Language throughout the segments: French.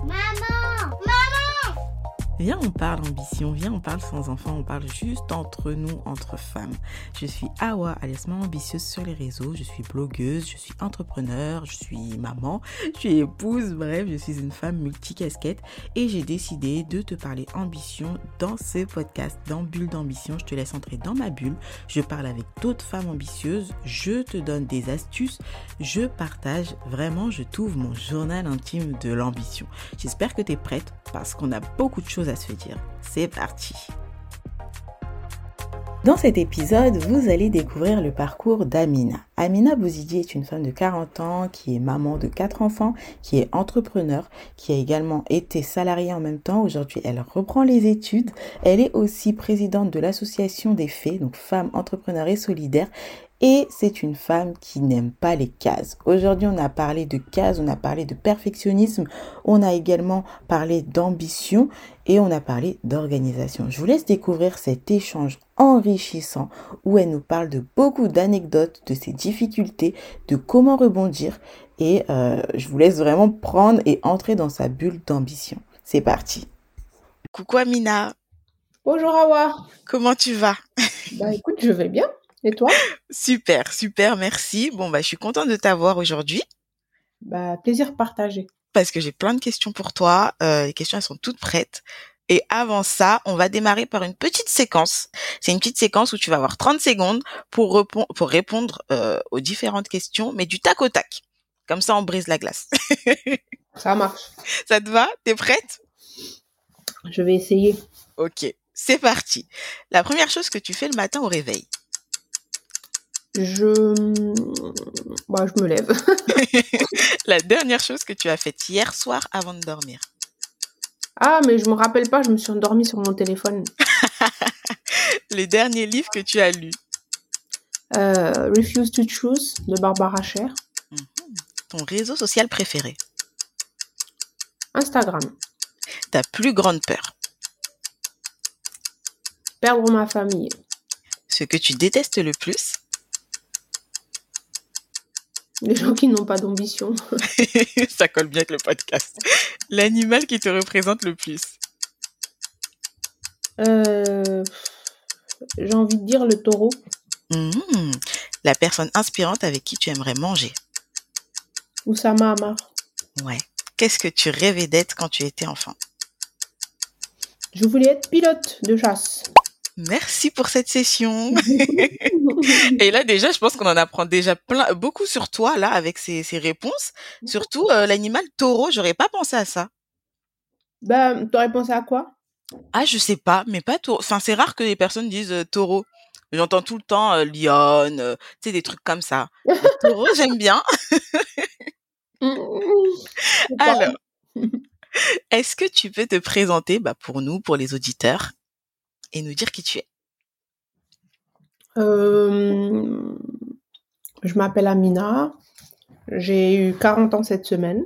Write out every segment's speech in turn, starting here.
My Viens, on parle ambition, viens, on parle sans enfants, on parle juste entre nous, entre femmes. Je suis Awa, alias Maman Ambitieuse sur les réseaux, je suis blogueuse, je suis entrepreneur, je suis maman, je suis épouse, bref, je suis une femme multicasquette et j'ai décidé de te parler ambition dans ce podcast, dans Bulle d'ambition. Je te laisse entrer dans ma bulle, je parle avec d'autres femmes ambitieuses, je te donne des astuces, je partage, vraiment, je t'ouvre mon journal intime de l'ambition. J'espère que tu es prête parce qu'on a beaucoup de choses à se dire. C'est parti dans cet épisode, vous allez découvrir le parcours d'Amina. Amina Bouzidi est une femme de 40 ans qui est maman de 4 enfants, qui est entrepreneur, qui a également été salariée en même temps. Aujourd'hui, elle reprend les études. Elle est aussi présidente de l'association des fées, donc femmes entrepreneurs et solidaires. Et c'est une femme qui n'aime pas les cases. Aujourd'hui, on a parlé de cases, on a parlé de perfectionnisme, on a également parlé d'ambition et on a parlé d'organisation. Je vous laisse découvrir cet échange enrichissant où elle nous parle de beaucoup d'anecdotes, de ses difficultés, de comment rebondir et euh, je vous laisse vraiment prendre et entrer dans sa bulle d'ambition. C'est parti. Coucou Amina. Bonjour Awa. Comment tu vas? Bah écoute, je vais bien. Et toi? Super, super, merci. Bon, bah, je suis contente de t'avoir aujourd'hui. Bah, plaisir partagé. Parce que j'ai plein de questions pour toi. Euh, les questions, elles sont toutes prêtes. Et avant ça, on va démarrer par une petite séquence. C'est une petite séquence où tu vas avoir 30 secondes pour, pour répondre euh, aux différentes questions, mais du tac au tac. Comme ça, on brise la glace. ça marche. Ça te va? T'es prête? Je vais essayer. Ok, c'est parti. La première chose que tu fais le matin au réveil je, bah, je me lève. la dernière chose que tu as faite hier soir avant de dormir. Ah, mais je me rappelle pas, je me suis endormie sur mon téléphone. Les derniers livres que tu as lus. Euh, Refuse to Choose de Barbara Sher. Mhm. Ton réseau social préféré. Instagram. Ta plus grande peur. Perdre ma famille. Ce que tu détestes le plus. Les gens qui n'ont pas d'ambition. Ça colle bien avec le podcast. L'animal qui te représente le plus. Euh, j'ai envie de dire le taureau. Mmh. La personne inspirante avec qui tu aimerais manger. Oussama Amar. Ouais. Qu'est-ce que tu rêvais d'être quand tu étais enfant? Je voulais être pilote de chasse. Merci pour cette session. et là déjà, je pense qu'on en apprend déjà plein, beaucoup sur toi là avec ces, ces réponses. Surtout euh, l'animal taureau, j'aurais pas pensé à ça. Bah, t'aurais pensé à quoi? Ah, je sais pas, mais pas taureau. Enfin, c'est rare que les personnes disent euh, taureau. J'entends tout le temps euh, lionne, tu sais des trucs comme ça. taureau, j'aime bien. Alors, est-ce que tu peux te présenter, bah, pour nous, pour les auditeurs, et nous dire qui tu es euh, Je m'appelle Amina. J'ai eu 40 ans cette semaine.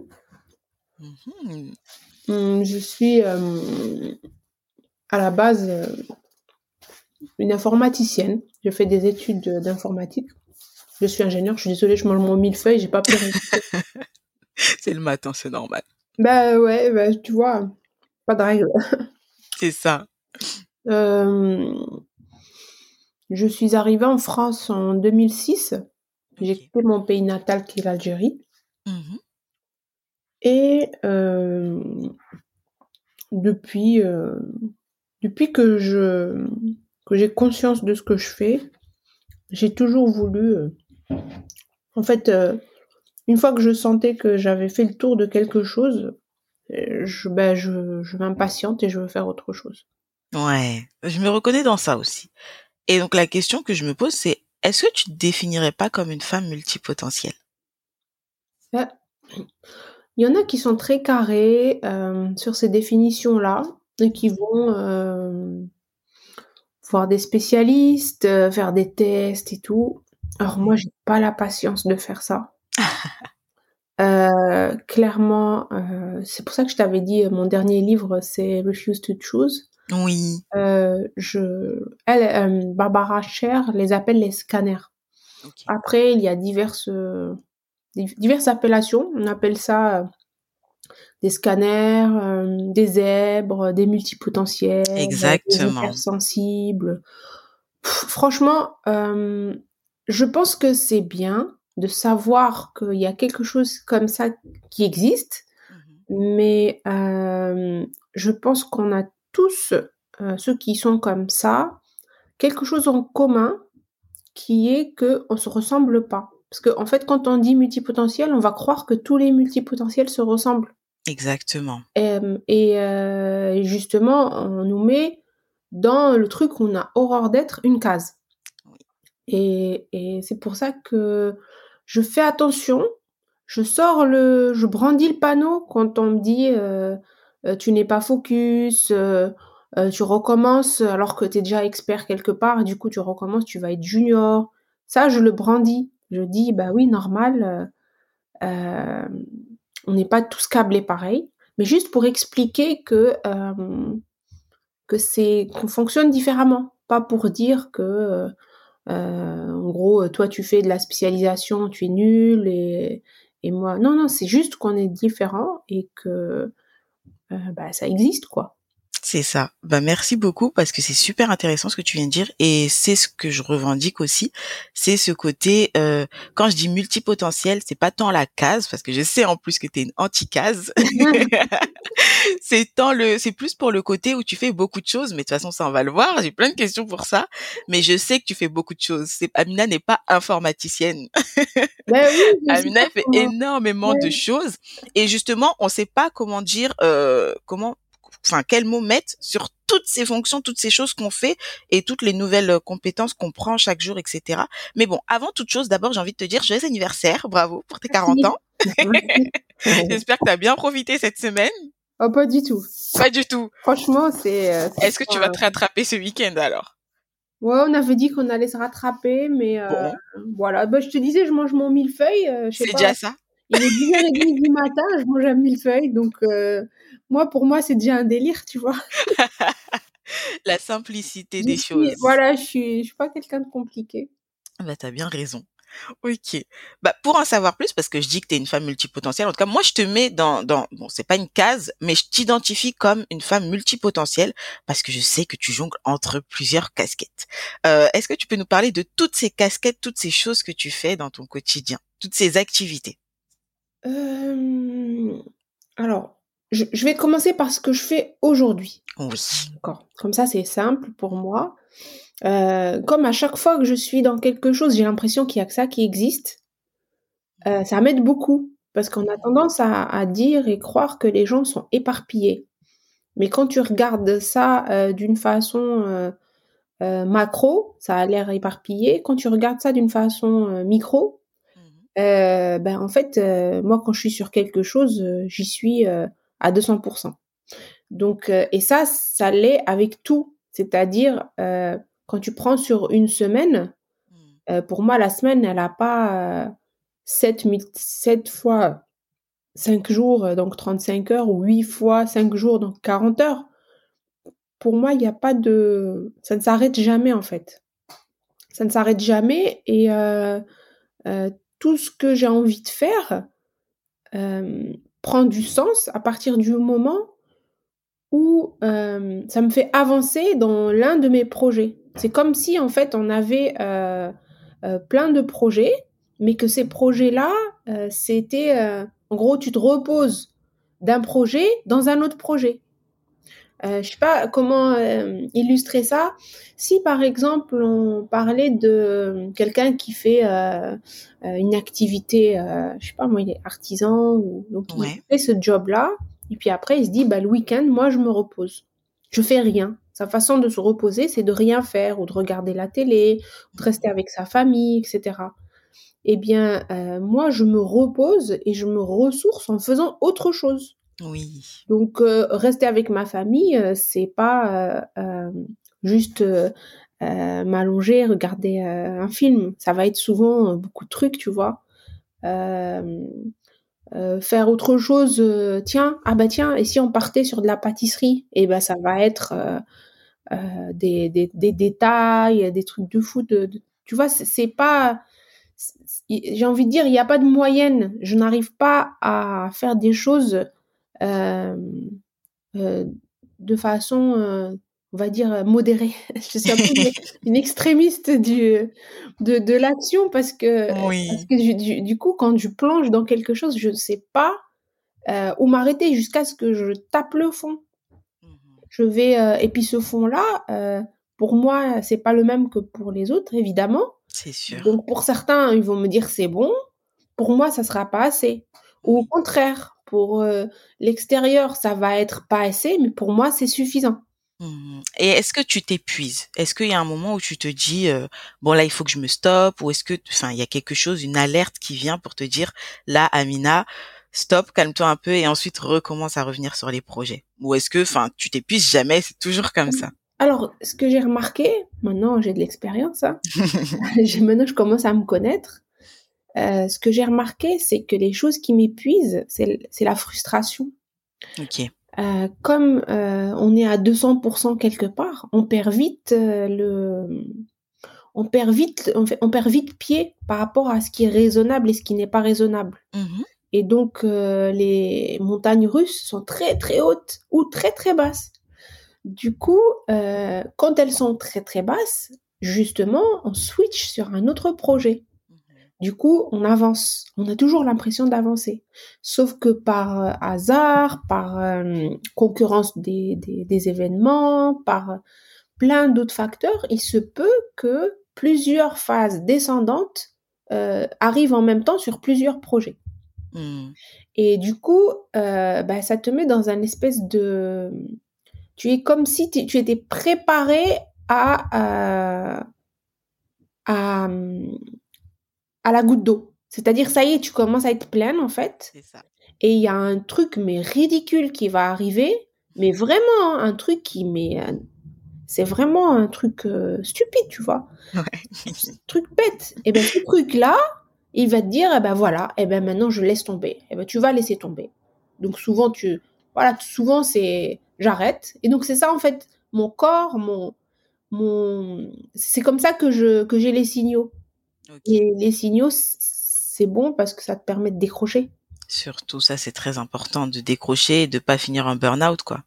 Mmh hum, je suis euh, à la base euh, une informaticienne. Je fais des études d'informatique. Je suis ingénieur. Je suis désolée, je mange mon millefeuille. J'ai pas pu. c'est le matin, c'est normal. Bah ouais, bah, tu vois, pas de règle. c'est ça. Euh, je suis arrivée en France en 2006. J'ai quitté mon pays natal qui est l'Algérie. Mmh Et euh, depuis, euh, depuis que je que j'ai conscience de ce que je fais, j'ai toujours voulu. en fait, une fois que je sentais que j'avais fait le tour de quelque chose, je, ben, je, je m'impatiente et je veux faire autre chose. Ouais, je me reconnais dans ça aussi. Et donc la question que je me pose, c'est est-ce que tu te définirais pas comme une femme multipotentielle? Bah, Il y en a qui sont très carrés euh, sur ces définitions-là et qui vont euh, voir des spécialistes, euh, faire des tests et tout. Alors moi, j'ai pas la patience de faire ça. clairement, c'est pour ça que je t'avais dit, mon dernier livre, c'est Refuse to Choose. Oui. Euh, je, elle, euh, Barbara Cher les appelle les scanners. Après, il y a diverses, diverses appellations. On appelle ça euh, des scanners, des zèbres, des multipotentiels, Exactement. des sensibles. franchement, je pense que c'est bien de savoir qu'il y a quelque chose comme ça qui existe, mmh mais je pense qu'on a tous, ceux qui sont comme ça, quelque chose en commun qui est qu'on ne se ressemble pas. Parce qu'en en fait, quand on dit multipotentiel, on va croire que tous les multipotentiels se ressemblent. Exactement. et euh, justement, on nous met dans le truc où on a horreur d'être une case. Et, et c'est pour ça que je fais attention. Je sors le, je brandis le panneau quand on me dit euh, euh, tu n'es pas focus, tu recommences alors que tu es déjà expert quelque part, du coup tu recommences, tu vas être junior. Ça, je le brandis. Je dis, bah oui, normal, on n'est pas tous câblés pareil, mais juste pour expliquer que, que c'est, qu'on fonctionne différemment. Pas pour dire que, en gros, toi tu fais de la spécialisation, tu es nul et, et moi, non, non, c'est juste qu'on est différent et que bah, ça existe, quoi. C'est ça. Bah merci beaucoup parce que c'est super intéressant ce que tu viens de dire et c'est ce que je revendique aussi. C'est ce côté euh, quand je dis multipotentiel, c'est pas tant la case parce que je sais en plus que tu es une anti-case. c'est tant le c'est plus pour le côté où tu fais beaucoup de choses mais de toute façon ça on va le voir, j'ai plein de questions pour ça, mais je sais que tu fais beaucoup de choses. C'est Amina n'est pas informaticienne. Ben oui, Amina fait énormément de choses et justement, on sait pas comment dire euh, comment enfin quel mot mettre sur toutes ces fonctions, toutes ces choses qu'on fait et toutes les nouvelles euh, compétences qu'on prend chaque jour, etc. Mais bon, avant toute chose, d'abord j'ai envie de te dire joyeux anniversaire, bravo pour tes 40 ans. J'espère que tu as bien profité cette semaine. Oh, pas du tout. Pas du tout. Franchement, c'est. Euh, Est-ce que tu vas te rattraper ce week-end alors? Ouais, on avait dit qu'on allait se rattraper, mais euh, voilà. Bah, je te disais, je mange mon millefeuille. c'est déjà ça. Il est 10h30 du matin, je mange un millefeuille, donc moi, pour moi, c'est déjà un délire, tu vois. La simplicité des choses. Voilà, je suis, je suis pas quelqu'un de compliqué. Bah, as bien raison. Ok. Bah, pour en savoir plus, parce que je dis que tu es une femme multipotentielle, en tout cas, moi, je te mets dans, dans, bon, c'est pas une case, mais je t'identifie comme une femme multipotentielle parce que je sais que tu jongles entre plusieurs casquettes. Euh, est-ce que tu peux nous parler de toutes ces casquettes, toutes ces choses que tu fais dans ton quotidien, toutes ces activités? Euh... Alors, je, vais commencer par ce que je fais aujourd'hui. Oui. D'accord. Comme ça, c'est simple pour moi. Euh, comme à chaque fois que je suis dans quelque chose, j'ai l'impression qu'il y a que ça qui existe. Euh, ça m'aide beaucoup parce qu'on a tendance à, dire et croire que les gens sont éparpillés. Mais quand tu regardes ça euh, d'une façon macro, ça a l'air éparpillé. Quand tu regardes ça d'une façon micro, mmh ben en fait, moi quand je suis sur quelque chose, j'y suis à 200%. Donc, euh, et ça, ça l'est avec tout. C'est-à-dire, euh, quand tu prends sur une semaine, mmh. euh, pour moi, la semaine, elle n'a pas 7, 7 fois 5 jours, donc 35 heures, ou 8 fois 5 jours, donc 40 heures. Pour moi, il n'y a pas de... Ça ne s'arrête jamais, en fait. Ça ne s'arrête jamais. Et tout ce que j'ai envie de faire, prend du sens à partir du moment où euh, ça me fait avancer dans l'un de mes projets. C'est comme si en fait on avait euh, euh, plein de projets, mais que ces projets-là, c'était en gros tu te reposes d'un projet dans un autre projet. Euh, je sais pas comment illustrer ça. Si par exemple on parlait de quelqu'un qui fait une activité, je sais pas moi, il est artisan ou donc il fait ce job-là, et puis après il se dit bah le week-end moi je me repose, je fais rien. Sa façon de se reposer c'est de rien faire ou de regarder la télé, ou de rester avec sa famille, etc. Eh bien moi je me repose et je me ressource en faisant autre chose. Oui. Donc rester avec ma famille, c'est pas juste m'allonger, regarder un film. Ça va être souvent beaucoup de trucs, tu vois. faire autre chose, tiens, ah bah tiens, et si on partait sur de la pâtisserie, et eh ben ça va être des, des, des, détails, des trucs de fou. De, tu vois, c'est pas, j'ai envie de dire, il n'y a pas de moyenne. Je n'arrive pas à faire des choses de façon on va dire, modérée. Je suis un peu une, extrémiste du, de, de l'action parce que, parce que du, coup, quand je plonge dans quelque chose, je ne sais pas euh, où m'arrêter jusqu'à ce que je tape le fond. Mmh je vais, euh, et puis ce fond-là, euh, pour moi, c'est pas le même que pour les autres, évidemment. C'est sûr. Donc pour certains, ils vont me dire c'est bon. Pour moi, ça sera pas assez. Ou au contraire, pour l'extérieur, ça va être pas assez, mais pour moi, c'est suffisant. Mmh Et est-ce que tu t'épuises? Est-ce qu'il y a un moment où tu te dis, «Bon là, il faut que je me stoppe» ou est-ce que enfin, il y a quelque chose, une alerte qui vient pour te dire: «Là, Amina, stop, calme-toi un peu et ensuite recommence à revenir sur les projets»? Ou est-ce que enfin, tu t'épuises jamais, c'est toujours comme ça? Alors, ce que j'ai remarqué, maintenant j'ai de l'expérience, hein, maintenant je commence à me connaître. Ce que j'ai remarqué, c'est que les choses qui m'épuisent, c'est la frustration. OK. Euh, comme euh, on est à 200% quelque part, on perd vite euh, le, on perd vite, on, fait, on, perd vite pied par rapport à ce qui est raisonnable et ce qui n'est pas raisonnable. Mmh et donc les montagnes russes sont très très hautes ou très très basses. Du coup, quand elles sont très très basses, justement, on switch sur un autre projet. Du coup, on avance. On a toujours l'impression d'avancer. Sauf que par euh, hasard, par euh, concurrence des, des, événements, par plein d'autres facteurs, il se peut que plusieurs phases descendantes euh, arrivent en même temps sur plusieurs projets. Mmh. Et du coup, bah, ça te met dans un espèce de... Tu es comme si tu étais préparé à, à, à la goutte d'eau. C'est-à-dire, ça y est, tu commences à être pleine, en fait. Ça. Et il y a un truc, mais ridicule, qui va arriver. Mais vraiment, hein, un truc qui, mais, euh, c'est vraiment un truc euh, stupide, tu vois. Ouais. truc bête. Et bien, ce truc-là, il va te dire, eh ben voilà, et eh ben maintenant, je laisse tomber. Et eh ben, tu vas laisser tomber. Donc, souvent, tu, voilà, souvent, c'est, j'arrête. Et donc, c'est ça, en fait, mon corps, mon, mon, c'est comme ça que je, que j'ai les signaux. Et les signaux, c'est bon parce que ça te permet de décrocher. Surtout, ça, c'est très important de décrocher et de pas finir en burn-out, quoi.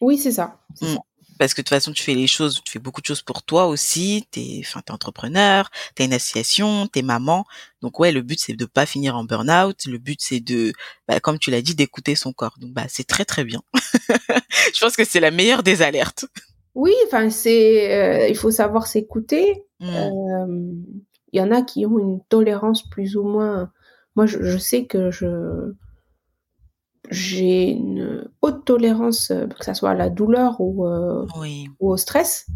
Oui, c'est ça. Mmh. Parce que de toute façon, tu fais les choses, tu fais beaucoup de choses pour toi aussi. T'es, enfin, t'es entrepreneur, t'as une association, t'es maman. Donc ouais, le but c'est de pas finir en burn-out. Le but c'est de, bah, comme tu l'as dit, d'écouter son corps. Donc bah, c'est très très bien. Je pense que c'est la meilleure des alertes. Oui, enfin c'est, euh, il faut savoir s'écouter. Mmh. Euh, il y en a qui ont une tolérance plus ou moins. Moi, je, sais que je j'ai une haute tolérance, euh, que ça soit à la douleur ou, euh, ou au stress.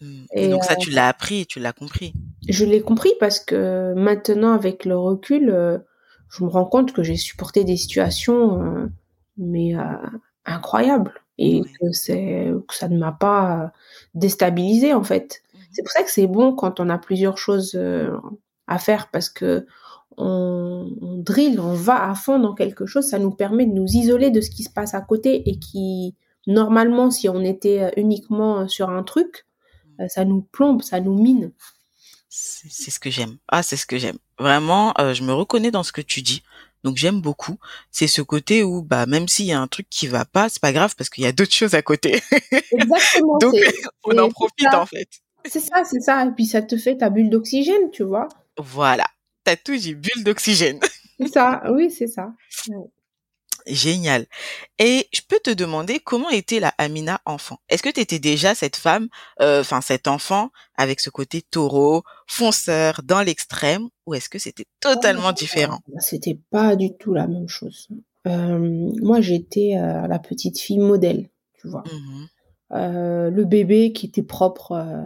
Mmh. Et, donc ça, euh, tu l'as appris, tu l'as compris. Je l'ai compris parce que maintenant, avec le recul, je me rends compte que j'ai supporté des situations, mais incroyables, et que que ça ne m'a pas déstabilisé en fait. C'est pour ça que c'est bon quand on a plusieurs choses euh, à faire parce que on, on drille, on va à fond dans quelque chose, ça nous permet de nous isoler de ce qui se passe à côté et qui, normalement, si on était euh, uniquement sur un truc, euh, ça nous plombe, ça nous mine. C'est ce que j'aime. Ah, c'est ce que j'aime. Vraiment, je me reconnais dans ce que tu dis. Donc j'aime beaucoup. C'est ce côté où, bah, même s'il y a un truc qui va pas, c'est pas grave parce qu'il y a d'autres choses à côté. Exactement. Donc on en profite en fait. C'est ça, c'est ça. Et puis ça te fait ta bulle d'oxygène, tu vois. Voilà. T'as tout dit, bulle d'oxygène. C'est ça, oui, c'est ça. Génial. Et je peux te demander comment était la Amina enfant? Est-ce que tu étais déjà cette femme, euh, enfin cet enfant avec ce côté taureau, fonceur dans l'extrême, ou est-ce que c'était totalement oh, différent? C'était pas du tout la même chose. Euh, moi, j'étais euh, la petite fille modèle, tu vois. Mmh le bébé qui était propre euh,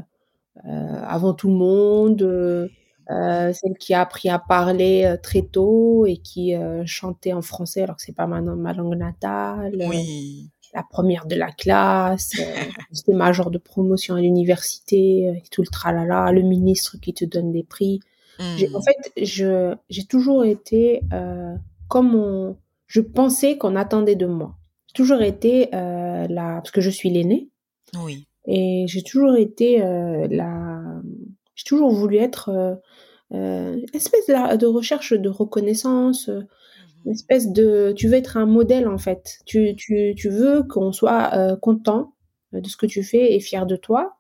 avant tout le monde, euh, euh, celle qui a appris à parler très tôt et qui chantait en français alors que c'est pas ma, ma langue natale. Oui la première de la classe, c'était ma genre de promotion à l'université, tout le tralala, le ministre qui te donne des prix. En mmh. fait, j'ai toujours été comme on, je pensais qu'on attendait de moi. J'ai toujours été euh, là parce que je suis l'aînée. Oui. Et j'ai toujours été euh, la... J'ai toujours voulu être euh, euh espèce de, de, recherche de reconnaissance. Euh, Une espèce de, tu veux être un modèle en fait. Tu, tu, tu veux qu'on soit content de ce que tu fais et fier de toi.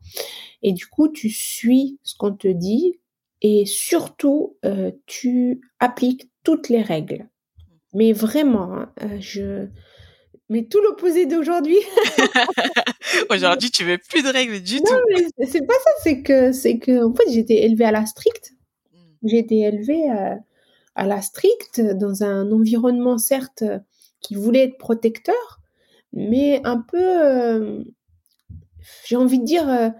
Et du coup, tu suis ce qu'on te dit et surtout, tu appliques toutes les règles. Mais vraiment, hein, je, mais tout l'opposé d'aujourd'hui. aujourd'hui, tu veux plus de règles du tout. Non, mais c'est pas ça. C'est que, c'est que, en fait, j'étais élevée à la stricte. Hmm. J'ai été élevée euh, à la stricte dans un environnement certes qui voulait être protecteur, mais un peu, j'ai envie de dire,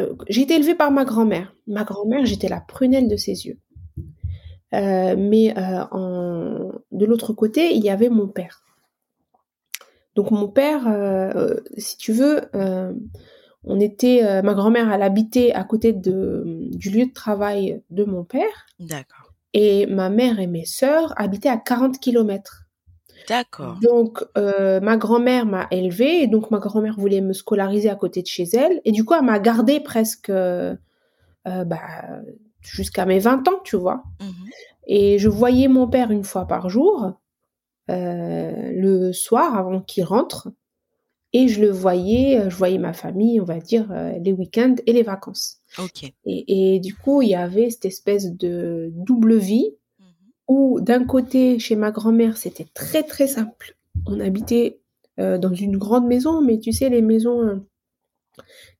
euh, j'ai été élevée par ma grand-mère. Ma grand-mère, j'étais la prunelle de ses yeux. Euh, mais euh, en... de l'autre côté, il y avait mon père. Donc mon père, si tu veux, on était, ma grand-mère, elle habitait à côté de, du lieu de travail de mon père. D'accord. Et ma mère et mes sœurs habitaient à 40 kilomètres. D'accord. Donc, euh, ma grand-mère m'a élevée, et donc ma grand-mère voulait me scolariser à côté de chez elle, et du coup, elle m'a gardée presque euh, bah, jusqu'à mes 20 ans, tu vois. Mmh et je voyais mon père une fois par jour, euh, le soir, avant qu'il rentre, et je le voyais, je voyais ma famille, on va dire, les week-ends et les vacances. Et, et, du coup, il y avait cette espèce de double vie où d'un côté, chez ma grand-mère, c'était très très simple. On habitait euh, dans une grande maison, mais tu sais, les maisons euh,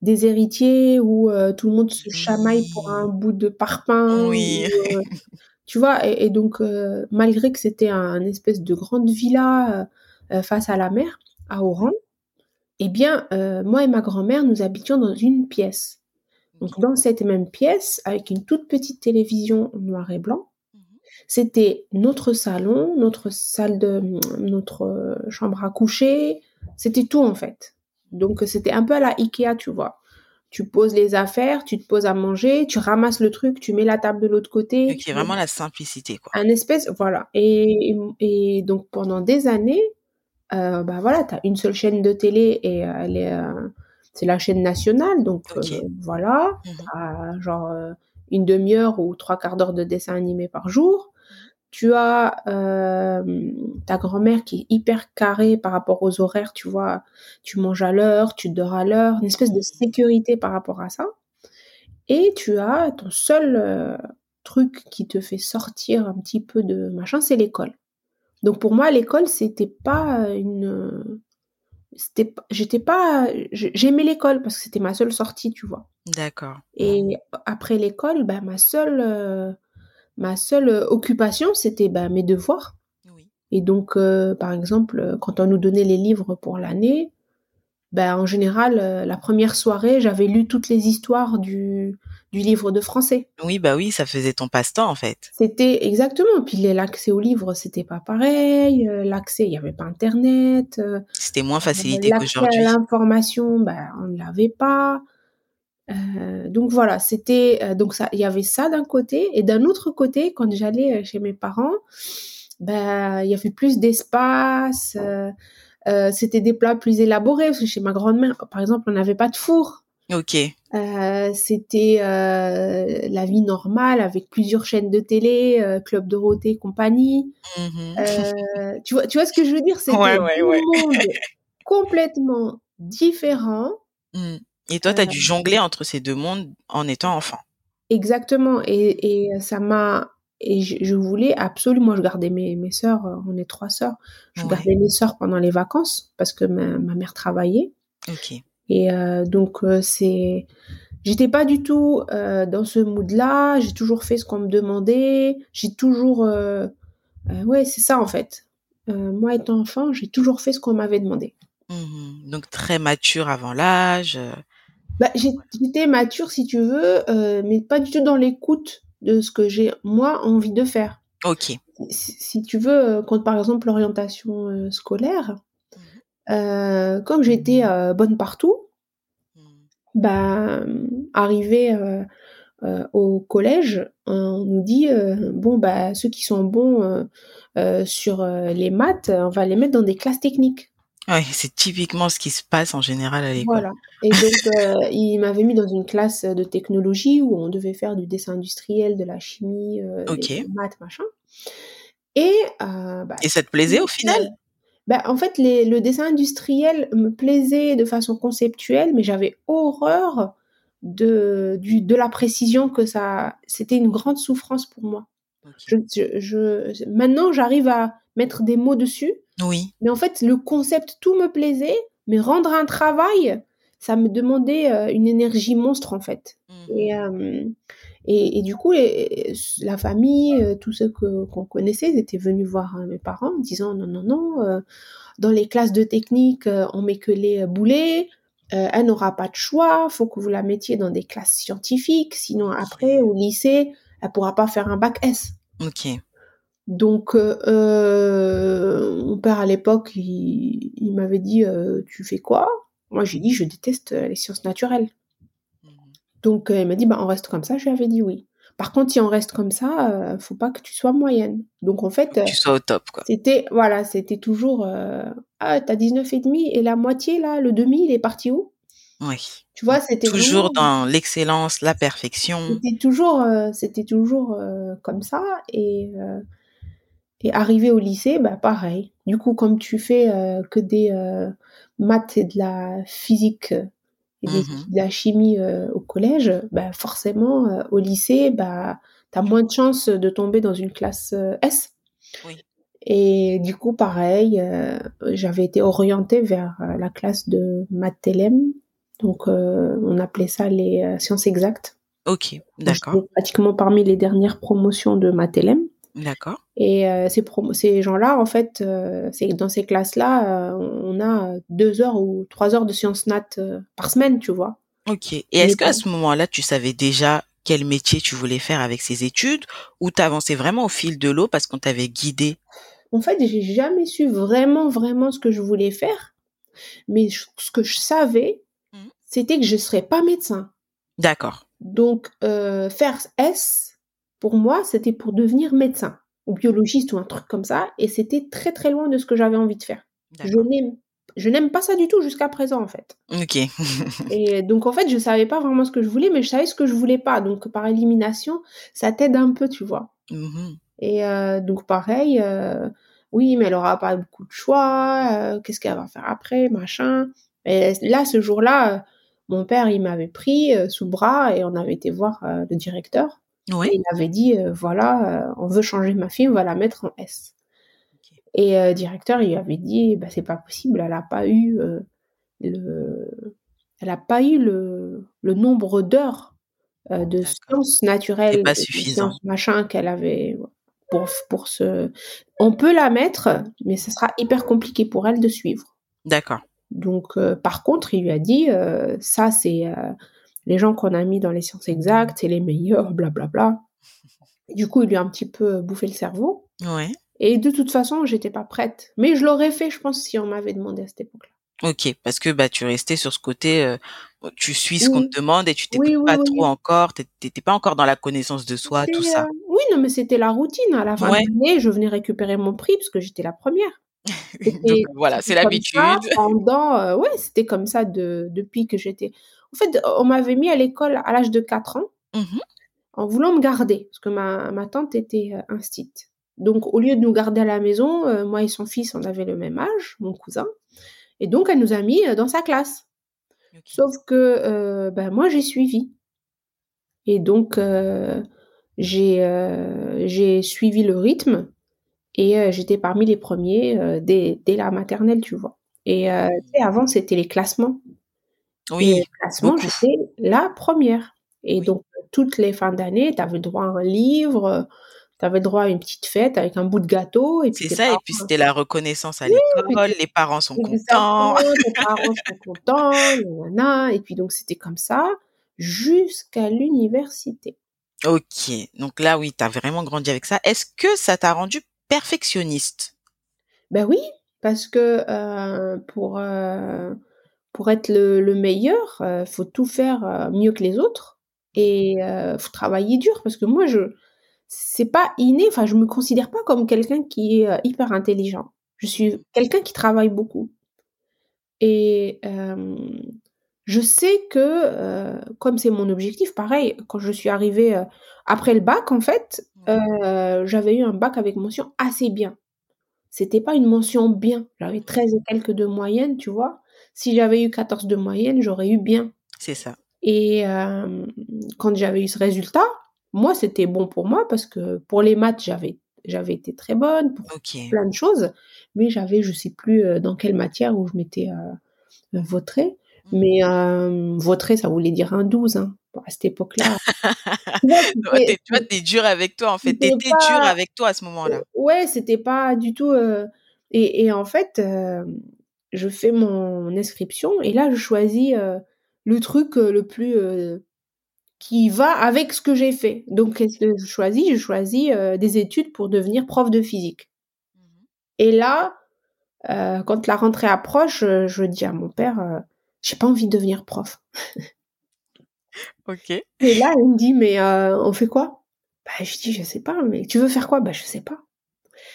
des héritiers où euh, tout le monde se chamaille pour un bout de parpaing. Oui. tu vois, et, donc, malgré que c'était un, espèce de grande villa face à la mer, à Oran, eh bien, moi et ma grand-mère, nous habitions dans une pièce. Donc, dans cette même pièce, avec une toute petite télévision noir et blanc, c'était notre salon, notre salle de notre euh, chambre à coucher, c'était tout en fait. Donc c'était un peu à la Ikea, tu vois. Tu poses les affaires, tu te poses à manger, tu ramasses le truc, tu mets la table de l'autre côté. Donc il y a vraiment la simplicité, quoi. Un espèce, voilà. Et, et, donc pendant des années, euh, bah voilà, tu as une seule chaîne de télé et elle est, euh, c'est la chaîne nationale, donc voilà, mmh genre une demi-heure ou trois quarts d'heure de dessin animé par jour. Tu as euh, ta grand-mère qui est hyper carrée par rapport aux horaires, tu vois. Tu manges à l'heure, tu dors à l'heure, une espèce de sécurité par rapport à ça. Et tu as ton seul euh, truc qui te fait sortir un petit peu de machin, c'est l'école. Donc pour moi, l'école, c'était pas une. C'était, j'étais pas. J'aimais l'école parce que c'était ma seule sortie, tu vois. D'accord. Et après l'école, bah, ma seule. Euh, ma seule euh, occupation, c'était bah, mes devoirs. Et donc, euh, par exemple, quand on nous donnait les livres pour l'année, bah, en général, euh, la première soirée, j'avais lu toutes les histoires du, du livre de français. Oui, bah oui, ça faisait ton passe-temps en fait. C'était exactement. Puis l'accès aux livres, c'était pas pareil. L'accès, il n'y avait pas Internet. C'était moins facilité qu'aujourd'hui. L'information, bah, on ne l'avait pas. Euh, donc voilà, c'était euh, donc ça, il y avait ça d'un côté et d'un autre côté, quand j'allais euh, chez mes parents, ben il y avait plus d'espace, c'était des plats plus élaborés parce que chez ma grand-mère, par exemple, on n'avait pas de four. Ok. c'était la vie normale avec plusieurs chaînes de télé, Club Dorothée, compagnie. Mmh tu vois, tu vois ce que je veux dire? C'est ouais, ouais, ouais. monde complètement différent. Mmh. Et toi, tu as dû jongler entre ces deux mondes en étant enfant. Exactement. Et, ça m'a. Et je, voulais absolument. Je gardais mes, mes sœurs. Euh, on est trois sœurs. Je gardais mes sœurs pendant les vacances parce que ma, mère travaillait. Ok. Et euh, donc, euh, c'est. J'étais pas du tout dans ce mood-là. J'ai toujours fait ce qu'on me demandait. J'ai toujours. ouais, c'est ça en fait. moi, étant enfant, j'ai toujours fait ce qu'on m'avait demandé. Mmh donc très mature avant l'âge. Bah, j'étais mature, si tu veux, euh, mais pas du tout dans l'écoute de ce que j'ai, moi, envie de faire. Ok. Si, tu veux, euh, quand par exemple l'orientation euh, scolaire, mmh comme j'étais bonne partout, mmh. bah, arrivé au collège, on nous dit bon bah ceux qui sont bons sur les maths, on va les mettre dans des classes techniques. Oui, c'est typiquement ce qui se passe en général à l'école. Voilà. Et donc, euh, il m'avait mis dans une classe de technologie où on devait faire du dessin industriel, de la chimie, euh, des maths, machin. Et, bah, et ça te plaisait au final? bah, en fait, les, le dessin industriel me plaisait de façon conceptuelle, mais j'avais horreur de, du, de la précision que ça. C'était une grande souffrance pour moi. Je, je, maintenant, j'arrive à mettre des mots dessus. Oui. Mais en fait, le concept, tout me plaisait, mais rendre un travail, ça me demandait euh, une énergie monstre, en fait. Mmh. Et, euh, et, et, du coup, la famille, euh, tous ceux qu'on connaissait, ils étaient venus voir mes parents en disant non, non, non, dans les classes de technique, on met que les boulets. elle n'aura pas de choix, faut que vous la mettiez dans des classes scientifiques, sinon après au lycée, elle pourra pas faire un bac S. Ok. Donc, euh, euh, mon père à l'époque, il, il m'avait dit euh, Tu fais quoi? Moi, j'ai dit Je déteste les sciences naturelles. Mmh. Donc, il m'a dit bah, On reste comme ça. Je lui avais dit oui. Par contre, si on reste comme ça, faut pas que tu sois moyenne. Donc, en fait. Tu sois au top, quoi. C'était, voilà, c'était toujours Ah, t'as 19 et demi et la moitié, là, le demi, il est parti où? Oui. Tu vois, c'était toujours dans l'excellence, la perfection. C'était toujours, c'était toujours comme ça. Et et arrivé au lycée, bah pareil. Du coup, comme tu fais euh, que des euh, maths et de la physique et mmh de la chimie euh, au collège, bah forcément, au lycée, bah t'as moins de chances de tomber dans une classe S. Oui. Et du coup, pareil, j'avais été orientée vers la classe de maths LM. Donc, on appelait ça les sciences exactes. Ok, d'accord. Pratiquement parmi les dernières promotions de LM. D'accord. Et euh, ces, ces gens-là, en fait, euh, c'est dans ces classes-là, euh, on a deux heures ou trois heures de sciences nat par semaine, tu vois. Ok. Et est-ce qu'à ce moment-là, tu savais déjà quel métier tu voulais faire avec ces études ou t'avançais vraiment au fil de l'eau parce qu'on t'avait guidé? En fait, j'ai jamais su vraiment, vraiment ce que je voulais faire. Mais ce que je savais. C'était que je serais pas médecin. D'accord. Donc, faire S, pour moi, c'était pour devenir médecin ou biologiste ou un truc comme ça, et c'était très très loin de ce que j'avais envie de faire. Je n'aime, pas ça du tout jusqu'à présent en fait. Ok. et donc en fait, je savais pas vraiment ce que je voulais, mais je savais ce que je voulais pas. Donc par élimination, ça t'aide un peu, tu vois. Mmh et euh, donc pareil, euh, oui, mais elle aura pas beaucoup de choix. Euh, qu'est-ce qu'elle va faire après, machin. Et là, ce jour-là, mon père, il m'avait pris sous le bras et on avait été voir le directeur il avait dit euh, voilà, euh, on veut changer ma fille, on va la mettre en S. Et le euh, directeur, il avait dit bah, c'est pas possible, elle a pas eu le, elle a pas eu le, le nombre d'heures de sciences naturelles, pas de sciences machin qu'elle avait pour, pour ce. On peut la mettre, mais ce sera hyper compliqué pour elle de suivre. D'accord. Donc, par contre, il lui a dit ça, c'est les gens qu'on a mis dans les sciences exactes, c'est les meilleurs, blablabla. Bla, bla. Du coup, il lui a un petit peu bouffé le cerveau. Ouais. Et de toute façon, j'étais pas prête. Mais je l'aurais fait, je pense, si on m'avait demandé à cette époque-là. Ok, parce que bah tu restais sur ce côté, euh, tu suis ce qu'on te demande et tu t'écoutes pas trop encore, t'étais pas encore dans la connaissance de soi, tout ça. Euh, oui, non, mais c'était la routine. À la fin de l'année, je venais récupérer mon prix parce que j'étais la première. Donc voilà, c'est l'habitude. Pendant, euh, ouais, c'était comme ça de, depuis que j'étais. En fait, on m'avait mis à l'école à l'âge de 4 ans mmh en voulant me garder, parce que ma, ma tante était euh, instite. Donc, au lieu de nous garder à la maison, euh, moi et son fils, on avait le même âge, mon cousin. Et donc, elle nous a mis dans sa classe. Sauf que ben, moi, j'ai suivi. Et donc, j'ai suivi le rythme et j'étais parmi les premiers dès, dès, la maternelle, tu vois. Et avant, c'était les classements. Oui. Et classement, j'étais la première. Et donc, toutes les fins d'année, tu avais droit à un livre, tu avais droit à une petite fête avec un bout de gâteau. C'est ça, et puis c'était la reconnaissance à l'école, les parents sont contents. les parents sont contents, et puis donc c'était comme ça jusqu'à l'université. Ok, donc là oui, tu as vraiment grandi avec ça. Est-ce que ça t'a rendu perfectionniste Ben oui, parce que euh, pour... Euh, pour être le, meilleur, il euh, faut tout faire mieux que les autres et euh, faut travailler dur parce que moi je c'est pas inné, enfin je me considère pas comme quelqu'un qui est hyper intelligent. Je suis quelqu'un qui travaille beaucoup. Et je sais que comme c'est mon objectif, pareil, quand je suis arrivée après le bac en fait, j'avais eu un bac avec mention assez bien. C'était pas une mention bien. J'avais 13 et quelques de moyenne, tu vois. Si j'avais eu 14 de moyenne, j'aurais eu bien. C'est ça. Et quand j'avais eu ce résultat, moi, c'était bon pour moi parce que pour les maths, j'avais j'avais été très bonne pour plein de choses, mais j'avais, je sais plus dans quelle matière où je m'étais euh, vautrée. Mais euh, ça voulait dire un 12 hein, à cette époque-là. tu vois, t'es dur avec toi en fait. T'étais dur avec toi à ce moment-là. Ouais, c'était pas du tout. Et, et, en fait, je fais mon inscription et là, je choisis le truc le plus qui va avec ce que j'ai fait. Donc, qu'est-ce que je choisis? Je choisis des études pour devenir prof de physique. Mmh et là, quand la rentrée approche, je, dis à mon père, j'ai pas envie de devenir prof. ok. Et là, il me dit, mais on fait quoi? Bah, Je dis, je sais pas, mais tu veux faire quoi? Bah, je sais pas.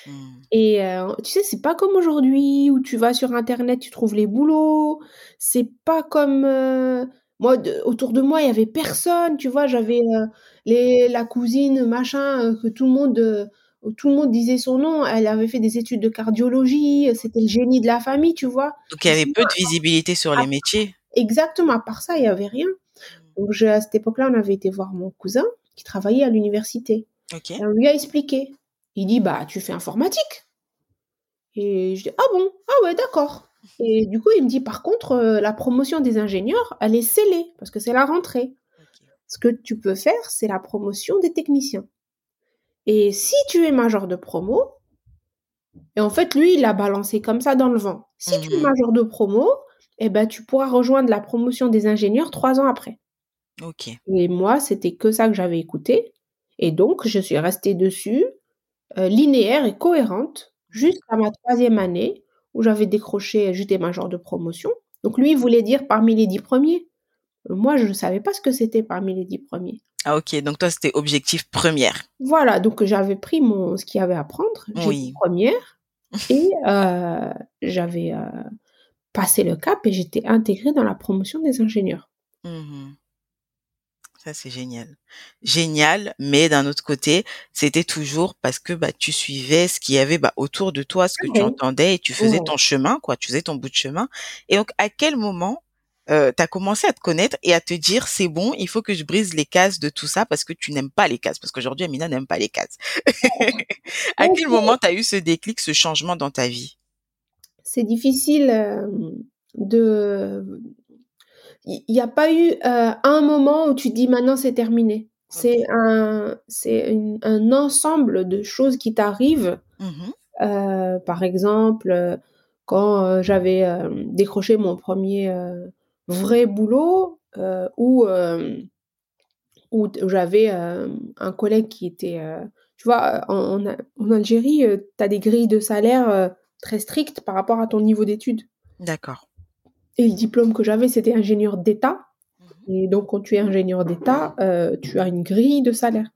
Mmh. Et tu sais, c'est pas comme aujourd'hui où tu vas sur internet, tu trouves les boulots. C'est pas comme moi, autour de moi, il y avait personne, tu vois. J'avais les, la cousine, machin, que tout le monde, tout le monde disait son nom. Elle avait fait des études de cardiologie. C'était le génie de la famille, tu vois. Donc il y avait peu de visibilité sur les métiers. Exactement. À part ça, il y avait rien. À cette époque-là, on avait été voir mon cousin qui travaillait à l'université. on lui a expliqué. Il dit bah tu fais informatique. Et je dis ah bon? Ah ouais d'accord. Et du coup, il me dit, par contre, euh, la promotion des ingénieurs, elle est scellée, parce que c'est la rentrée. Ce que tu peux faire, c'est la promotion des techniciens. Et si tu es major de promo, et en fait, lui, il a balancé comme ça dans le vent. Si tu es mmh. major de promo, eh ben, tu pourras rejoindre la promotion des ingénieurs trois ans après. Ok. Et moi, c'était que ça que j'avais écouté. Et donc, je suis restée dessus, euh, linéaire et cohérente, jusqu'à ma troisième année, où j'avais décroché, j'étais major de promotion. Donc lui, il voulait dire parmi les dix premiers. Moi, je ne savais pas ce que c'était parmi les dix premiers. Ah ok, donc toi, c'était objectif première. Voilà, donc j'avais pris mon, ce qu'il y avait à prendre, oui. première, et euh, j'avais euh, passé le cap et j'étais intégrée dans la promotion des ingénieurs. Mmh ça, c'est génial. Génial, mais d'un autre côté, c'était toujours parce que bah, tu suivais ce qu'il y avait bah, autour de toi, ce que tu entendais et tu faisais ton chemin, quoi. Tu faisais ton bout de chemin. Et donc, à quel moment euh, tu as commencé à te connaître et à te dire c'est bon, il faut que je brise les cases de tout ça parce que tu n'aimes pas les cases. Parce qu'aujourd'hui, Amina n'aime pas les cases. à quel moment tu as eu ce déclic, ce changement dans ta vie? C'est difficile euh, de il n'y a pas eu euh, un moment où tu dis maintenant c'est terminé. C'est un, c'est un ensemble de choses qui t'arrivent. Mmh euh, par exemple, quand j'avais décroché mon premier vrai boulot, où, où j'avais un collègue qui était, tu vois, en, en Algérie, tu as des grilles de salaire très strictes par rapport à ton niveau d'études. D'accord. Et le diplôme que j'avais, c'était ingénieur d'État. Mhm. Et donc, quand tu es ingénieur d'État, euh, tu as une grille de salaire.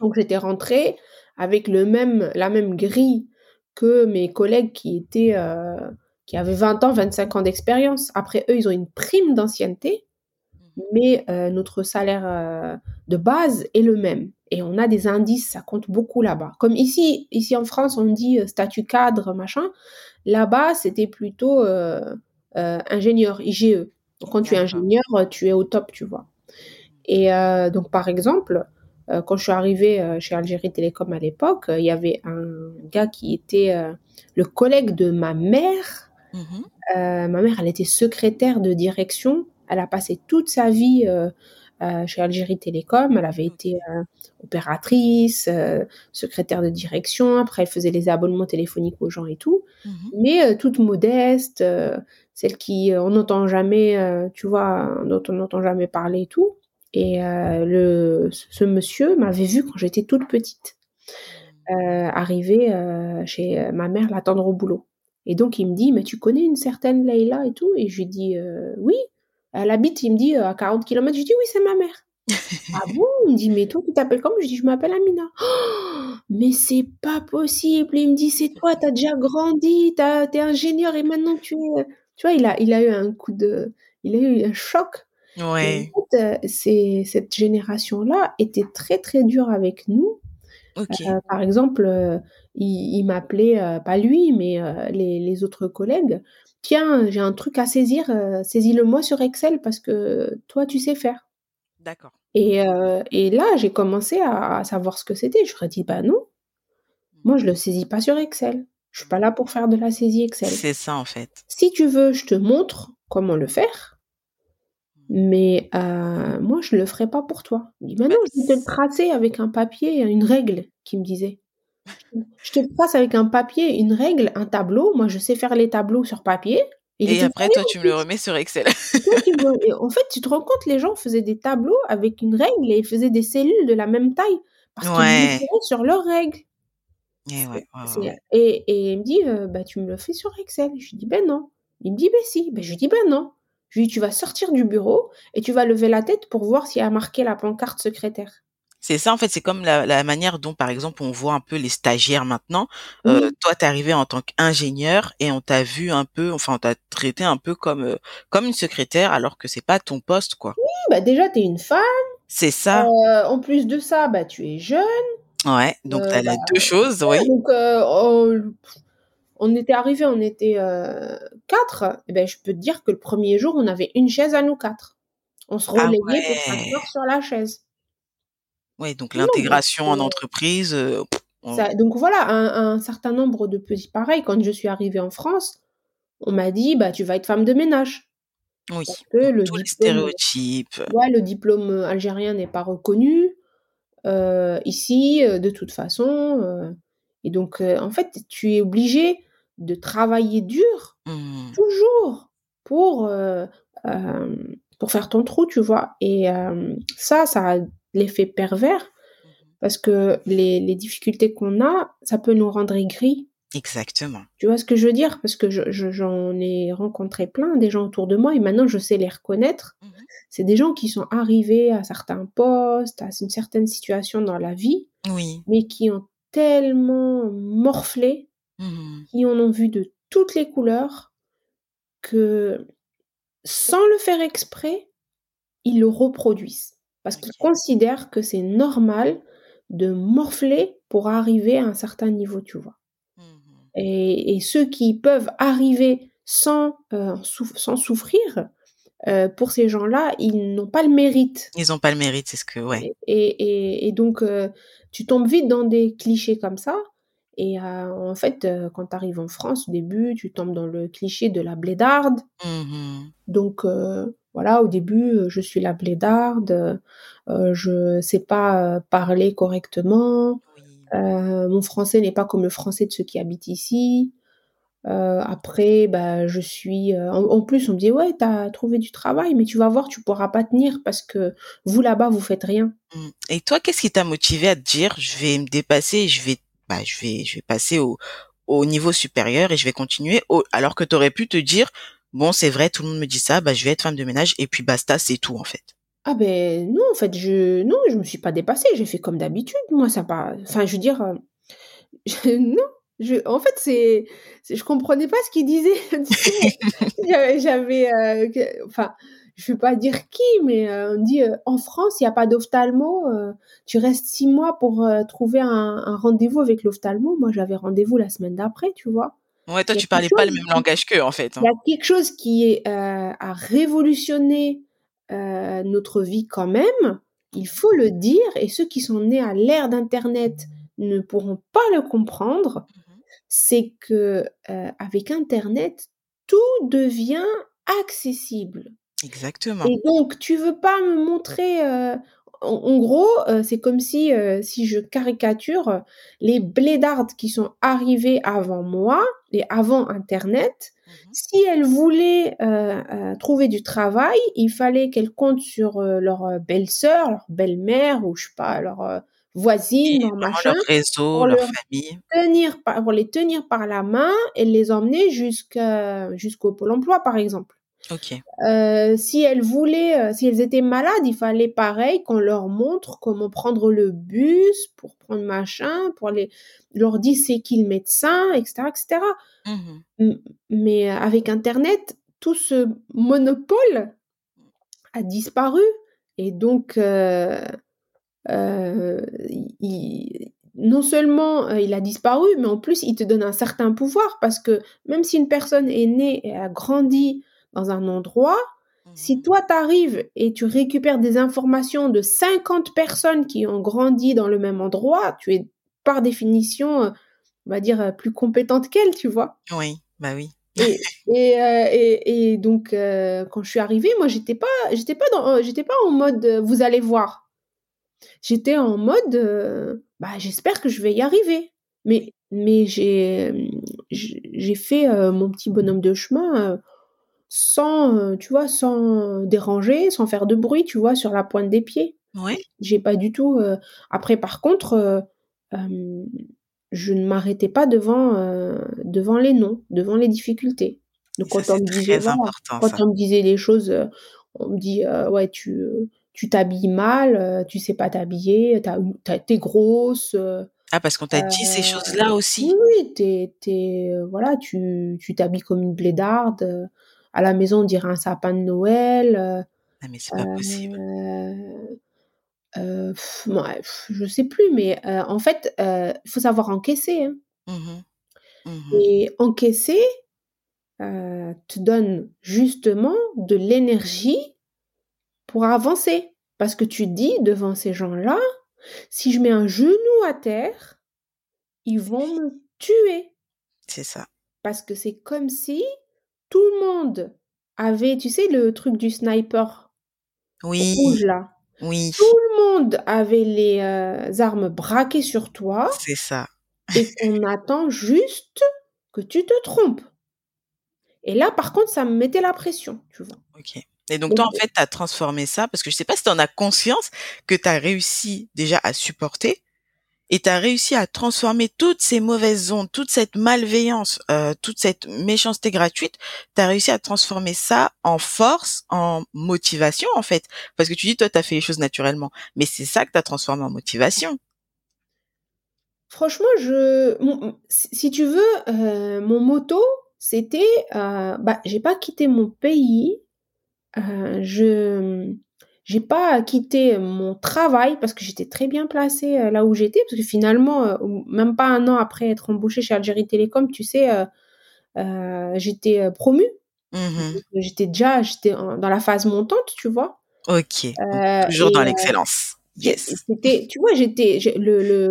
Donc, j'étais rentrée avec le même, la même grille que mes collègues qui étaient, euh, qui avaient 20 ans, 25 ans d'expérience. Après, eux, ils ont une prime d'ancienneté, mhm. mais euh, notre salaire de base est le même. Et on a des indices, ça compte beaucoup là-bas. Comme ici, ici en France, on dit statut cadre, machin. Là-bas, c'était plutôt euh, ingénieur, IGE. Donc, quand tu es ingénieur, euh, tu es au top, tu vois. Et euh, donc, par exemple, quand je suis arrivée chez Algérie Télécom à l'époque, il y avait un gars qui était le collègue de ma mère. Mmh ma mère, elle était secrétaire de direction. Elle a passé toute sa vie chez Algérie Télécom. Elle avait été opératrice, secrétaire de direction. Après, elle faisait les abonnements téléphoniques aux gens et tout. Mmh Mais toute modeste, celle qui euh, on n'entend jamais, euh, tu vois, dont on n'entend jamais parler et tout. Et euh, le, ce monsieur m'avait vu quand j'étais toute petite, arriver chez ma mère l'attendre au boulot. Et donc il me dit, mais tu connais une certaine Leïla et tout? Et je lui dis, oui. Elle habite, il me dit, à 40 km. Je dis, oui, c'est ma mère. ah bon? Il me dit, mais toi, tu t'appelles comment? Je dis, je m'appelle Amina. Oh, mais c'est pas possible. Il me dit, c'est toi, t'as déjà grandi, t'es ingénieur et maintenant tu es tu vois, il a, il a eu un coup de, il a eu un choc. Ouais. En fait, euh, cette génération-là était très très dure avec nous par exemple, il, m'appelait, pas lui, mais les, les, autres collègues. Tiens, j'ai un truc à saisir, saisis-le-moi sur Excel parce que toi, tu sais faire. D'accord. Et, et là, j'ai commencé à, savoir ce que c'était. Je leur ai dit, bah non, moi, je le saisis pas sur Excel. Je suis pas là pour faire de la saisie Excel. C'est ça, en fait. Si tu veux, je te montre comment le faire. Mais euh, moi, je ne le ferai pas pour toi. Il dit, bah non, je vais te le tracer avec un papier, une règle, qui me disait. Je te trace avec un papier, une règle, un tableau. Moi, je sais faire les tableaux sur papier. Et, après, toi, tu me le remets sur Excel. en fait, tu te rends compte, les gens faisaient des tableaux avec une règle et ils faisaient des cellules de la même taille. Parce qu'ils sur leurs règles. Et, et, et, il me dit, euh, bah, tu me le fais sur Excel. Je lui dis, ben non. Il me dit, ben si. Ben, je lui dis, ben non. Je lui dis, tu vas sortir du bureau et tu vas lever la tête pour voir s'il y a marqué la pancarte secrétaire. C'est ça, en fait, c'est comme la, manière dont, par exemple, on voit un peu les stagiaires maintenant. Euh, toi, t'es arrivé en tant qu'ingénieur et on t'a vu un peu, enfin, on t'a traité un peu comme euh, comme une secrétaire, alors que c'est pas ton poste, quoi. Oui, bah déjà, t'es une femme. C'est ça. Euh, en plus de ça, bah tu es jeune. Ouais, donc t'as les bah, deux choses, oui. Donc, oh, on était arrivé, on était quatre. Et eh ben, je peux te dire que le premier jour, on avait une chaise à nous quatre. On se ah relayait pour s'asseoir sur la chaise. Oui, donc l'intégration en entreprise. donc voilà, un, certain nombre de petits pareils. Quand je suis arrivée en France, on m'a dit bah tu vas être femme de ménage. Oui. le tous les stéréotypes. Ouais, le diplôme algérien n'est pas reconnu. ici, de toute façon. et donc, en fait, tu es obligé de travailler dur, mmh. toujours, pour, euh, euh, pour faire ton trou, tu vois. Et euh, ça, ça a l'effet pervers, mmh parce que les, les difficultés qu'on a, ça peut nous rendre aigris. Exactement. Tu vois ce que je veux dire? Parce que j'en je, ai rencontré plein, des gens autour de moi, et maintenant je sais les reconnaître. Mmh C'est des gens qui sont arrivés à certains postes, à une certaine situation dans la vie, oui. mais qui ont tellement morflé Mmh qui en ont vu de toutes les couleurs, que sans le faire exprès, ils le reproduisent. Parce qu'ils considèrent que c'est normal de morfler pour arriver à un certain niveau, tu vois. Mmh et, ceux qui peuvent arriver sans, euh, sans souffrir, euh, pour ces gens-là, ils n'ont pas le mérite. Ils n'ont pas le mérite, c'est ce que, ouais. Et, et donc, euh, tu tombes vite dans des clichés comme ça. Et euh, en fait, euh, quand tu arrives en France, au début, tu tombes dans le cliché de la blédarde. Mmh Donc euh, voilà, au début, je suis la blédarde, je sais pas parler correctement, mon français n'est pas comme le français de ceux qui habitent ici. après, bah, je suis. En, plus, on me dit ouais, t'as trouvé du travail, mais tu vas voir, tu pourras pas tenir parce que vous là-bas, vous faites rien. Mmh. Et toi, qu'est-ce qui t'a motivé à te dire, je vais me dépasser, je vais bah, je vais, je vais passer au, au niveau supérieur et je vais continuer. alors que tu aurais pu te dire, bon, c'est vrai, tout le monde me dit ça, bah, je vais être femme de ménage et puis basta, c'est tout en fait. Ah ben non, en fait, je non, je me suis pas dépassée, j'ai fait comme d'habitude. Moi, ça pas. Enfin, je veux dire, euh, non. Je, en fait, c'est, je comprenais pas ce qu'il disait. J'avais, euh, enfin, je ne vais pas dire qui, mais euh, on dit euh, en France, il n'y a pas d'ophtalmo. Euh, tu restes six mois pour trouver un, rendez-vous avec l'ophtalmo. Moi, j'avais rendez-vous la semaine d'après, tu vois. Ouais, toi, tu parlais pas le même langage qu'eux, en fait. Hein. Il y a quelque chose qui est, a révolutionné notre vie quand même. Il faut le dire. Et ceux qui sont nés à l'ère d'Internet ne pourront pas le comprendre. Mmh C'est que avec Internet, tout devient accessible. Exactement. Et donc, tu veux pas me montrer. Euh, en, gros, euh, c'est comme si, euh, si je caricature les blédardes qui sont arrivées avant moi et avant Internet. Mmh si elles voulaient trouver du travail, il fallait qu'elles comptent sur leur belle-sœur, leur belle-mère ou je sais pas, leur voisine, leur machin, leur réseau, leur famille, tenir pour les tenir par la main et les emmener jusqu'au pôle emploi, par exemple. Euh, si elles voulaient, euh, si elles étaient malades, il fallait pareil qu'on leur montre comment prendre le bus pour prendre machin, pour les leur dire c'est qui le médecin, etc., etc. Mmh mais avec Internet, tout ce monopole a disparu et donc euh, non seulement il a disparu, mais en plus il te donne un certain pouvoir parce que même si une personne est née et a grandi dans un endroit, si mmh toi t'arrives et tu récupères des informations de 50 personnes qui ont grandi dans le même endroit, tu es par définition, on va dire, plus compétente qu'elle, tu vois. Oui, bah oui. Et, et, et, donc quand je suis arrivée, moi j'étais pas, j'étais pas dans, j'étais pas en mode vous allez voir. J'étais en mode bah j'espère que je vais y arriver. Mais mais j'ai j'ai fait mon petit bonhomme de chemin sans, tu vois, sans déranger, sans faire de bruit, tu vois, sur la pointe des pieds. Oui. J'ai pas du tout. Après, par contre, je ne m'arrêtais pas devant, devant les noms, devant les difficultés. Donc, quand, on me, disait, quand on me disait les choses, on me dit, ouais, tu tu t'habilles mal, tu sais pas t'habiller, t'es grosse. ah, parce qu'on t'a dit ces choses-là aussi Oui, t'es, voilà, tu, tu t'habilles comme une blédarde à la maison, on dirait un sapin de Noël. Euh, ah, mais c'est pas possible. Euh, je sais plus, mais euh, en fait, il faut savoir encaisser. Hein. Mmh mmh Et encaisser te donne justement de l'énergie pour avancer. Parce que tu dis devant ces gens-là, si je mets un genou à terre, ils vont me tuer. C'est ça. Parce que c'est comme si tout le monde avait, tu sais, le truc du sniper oui. rouge là. Oui. Tout le monde avait les euh, armes braquées sur toi. C'est ça. et on attend juste que tu te trompes. Et là, par contre, ça me mettait la pression, tu vois. Ok. Et donc, toi, en fait, tu as transformé ça, parce que je sais pas si tu en as conscience que tu as réussi déjà à supporter, et tu as réussi à transformer toutes ces mauvaises ondes, toute cette malveillance, euh, toute cette méchanceté gratuite, tu as réussi à transformer ça en force, en motivation en fait. Parce que tu dis, toi, tu as fait les choses naturellement, mais c'est ça que tu as transformé en motivation. Franchement, je, si tu veux, euh, mon motto, c'était, euh, bah, j'ai pas quitté mon pays, euh, je j'ai pas quitté mon travail parce que j'étais très bien placée euh, là où j'étais parce que finalement euh, même pas un an après être embauchée chez Algérie Télécom tu sais euh, j'étais promue. Mmh j'étais déjà j'étais dans la phase montante tu vois. Ok. Toujours dans l'excellence. yes. c'était tu vois j'étais le, le,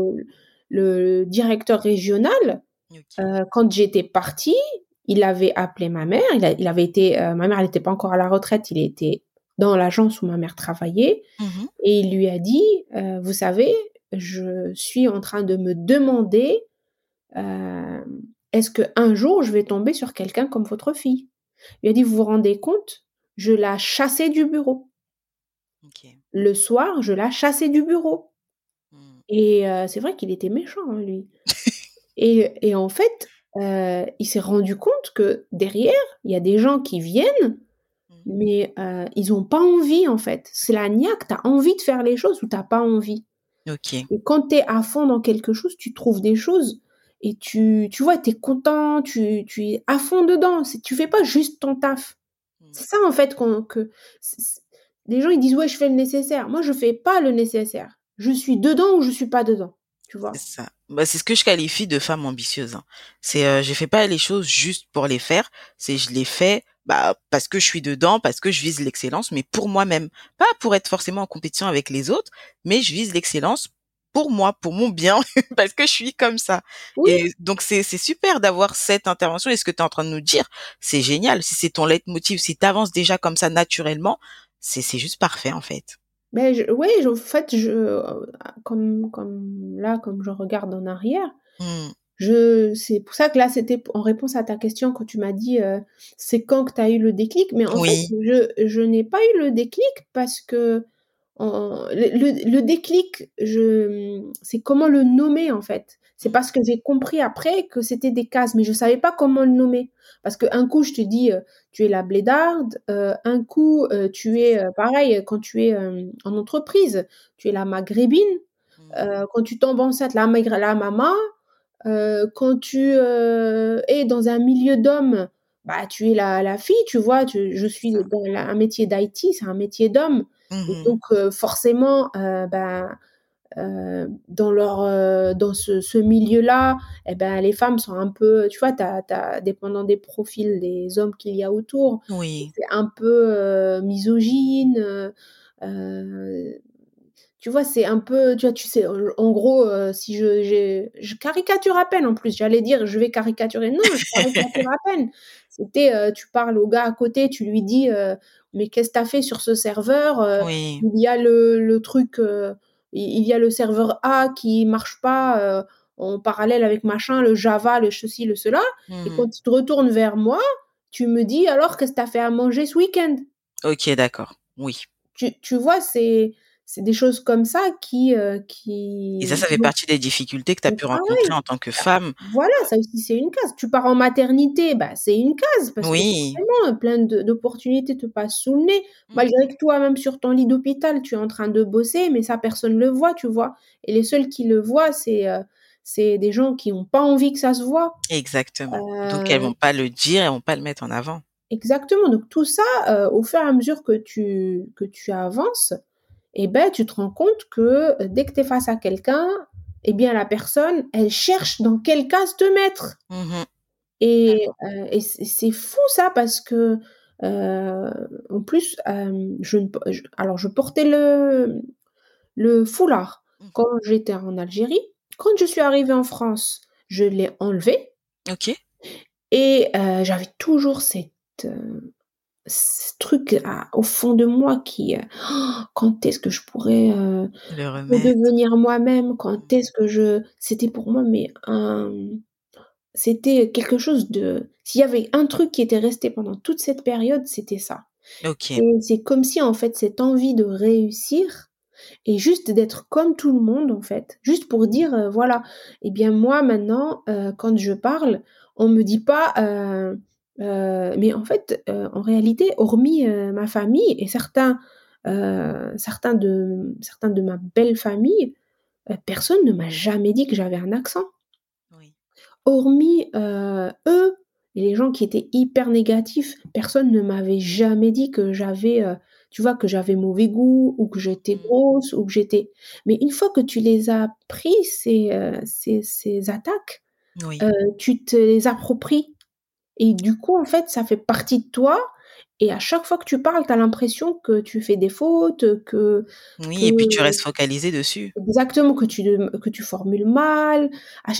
le directeur régional quand j'étais partie il avait appelé ma mère il, il avait été ma mère elle n'était pas encore à la retraite il était dans l'agence où ma mère travaillait mmh et il lui a dit, euh, vous savez, je suis en train de me demander euh, est-ce que un jour je vais tomber sur quelqu'un comme votre fille? Il a dit, vous vous rendez compte Je la chassais du bureau. Le soir, je la chassais du bureau. Mmh. Et euh, c'est vrai qu'il était méchant, hein, lui. et, et, en fait, il s'est rendu compte que derrière, il y a des gens qui viennent mais euh, ils ont pas envie en fait. C'est la niaque, tu as envie de faire les choses ou t'as pas envie. Ok. Et quand tu es à fond dans quelque chose, tu trouves des choses et tu, tu vois, tu es content, tu, tu es à fond dedans. Tu fais pas juste ton taf. Hmm. C'est ça en fait que les gens ils disent ouais je fais le nécessaire. Moi je fais pas le nécessaire. Je suis dedans ou je suis pas dedans. Tu vois. C'est ça. Bah, c'est ce que je qualifie de femme ambitieuse. Hein. C'est euh, je fais pas les choses juste pour les faire. C'est je les fais bah parce que je suis dedans, parce que je vise l'excellence, mais pour moi-même, pas pour être forcément en compétition avec les autres, mais je vise l'excellence pour moi, pour mon bien, parce que je suis comme ça. Et donc c'est super d'avoir cette intervention. Et ce que tu es en train de nous dire, c'est génial. Si c'est ton leitmotiv, si tu avances déjà comme ça naturellement, c'est c'est juste parfait en fait. Ben je, oui, en fait, je comme comme là, comme je regarde en arrière. Mmh. Je, c'est pour ça que là, c'était en réponse à ta question quand tu m'as dit euh, c'est quand que tu as eu le déclic. Mais en fait, je, je n'ai pas eu le déclic parce que le, le, déclic, je, c'est comment le nommer en fait. C'est parce que j'ai compris après que c'était des cases, mais je savais pas comment le nommer. Parce qu'un coup, je te dis, euh, tu es la blédarde, euh, un coup, tu es pareil quand tu es en entreprise, tu es la maghrébine, mmh. quand tu tombes enceinte, la, la maman, euh, quand tu euh, es dans un milieu d'hommes, bah, tu es la, la fille, tu vois. Tu, je suis dans un métier d'IT, c'est un métier d'homme. Mmh donc, euh, forcément, bah, dans leur dans ce, ce milieu-là, eh ben les femmes sont un peu, tu vois, t'as, t'as, dépendant des profils des hommes qu'il y a autour, Oui. c'est un peu misogyne. Tu vois, c'est un peu, tu vois, tu sais, en gros, si je, j'ai- je caricature à peine en plus, j'allais dire, je vais caricaturer. Non, je caricature à peine. C'était, euh, tu parles au gars à côté, tu lui dis, euh, mais qu'est-ce que t'as fait sur ce serveur Euh, Oui. Il y a le, le truc, euh, il y a le serveur A qui marche pas euh, en parallèle avec machin, le Java, le ceci, le cela. Et Mhm. quand tu te retournes vers moi, tu me dis, alors qu'est-ce que t'as fait à manger ce week-end? Ok, d'accord. Oui. tu, tu vois, c'est c'est des choses comme ça qui euh, Et ça, qui ça fait partie des difficultés que tu as pu Ah rencontrer en tant que femme. voilà, ça aussi c'est une case. Tu pars en maternité, bah c'est une case parce que Oui. forcément plein d'opportunités te passent sous le nez. Mhm. Malgré que toi même sur ton lit d'hôpital, tu es en train de bosser, mais ça personne le voit, tu vois. Et les seuls qui le voient, c'est euh, c'est des gens qui n'ont pas envie que ça se voit. Exactement. Donc, elles Euh, vont pas le dire, elles vont pas le mettre en avant. Exactement. Donc tout ça, au fur et à mesure que tu que tu avances, eh ben tu te rends compte que euh, dès que tu es face à quelqu'un, eh bien la personne, elle cherche dans quelle case te mettre. Mhm. Et, euh, et c'est fou ça parce que euh, en plus, euh, je, alors je portais le le foulard Mhm. quand j'étais en Algérie. Quand je suis arrivée en France, je l'ai enlevé Ok. et j'avais toujours cette ce truc à- au fond de moi qui euh, Oh, quand est-ce que je pourrais euh, redevenir moi-même? Quand est-ce que je c'était pour moi mais un c'était quelque chose de s'il y avait un truc qui était resté pendant toute cette période c'était ça. Et c'est comme si en fait cette envie de réussir et juste d'être comme tout le monde en fait juste pour dire euh, voilà eh bien moi maintenant euh, quand je parle on me dit pas euh, mais en fait euh, en réalité hormis euh, ma famille et certains certains de certains de ma belle famille personne ne m'a jamais dit que j'avais un accent Oui. hormis eux et les gens qui étaient hyper négatifs, personne ne m'avait jamais dit que j'avais, tu vois, que j'avais mauvais goût ou que j'étais Mm. grosse ou que j'étais. Mais une fois que tu les as pris ces ces, ces attaques, Oui. tu te les appropries et du coup en fait ça fait partie de toi. Et à chaque fois que tu parles, tu as l'impression que tu fais des fautes, que Oui, et puis tu restes focalisé dessus. exactement que tu que tu formules mal.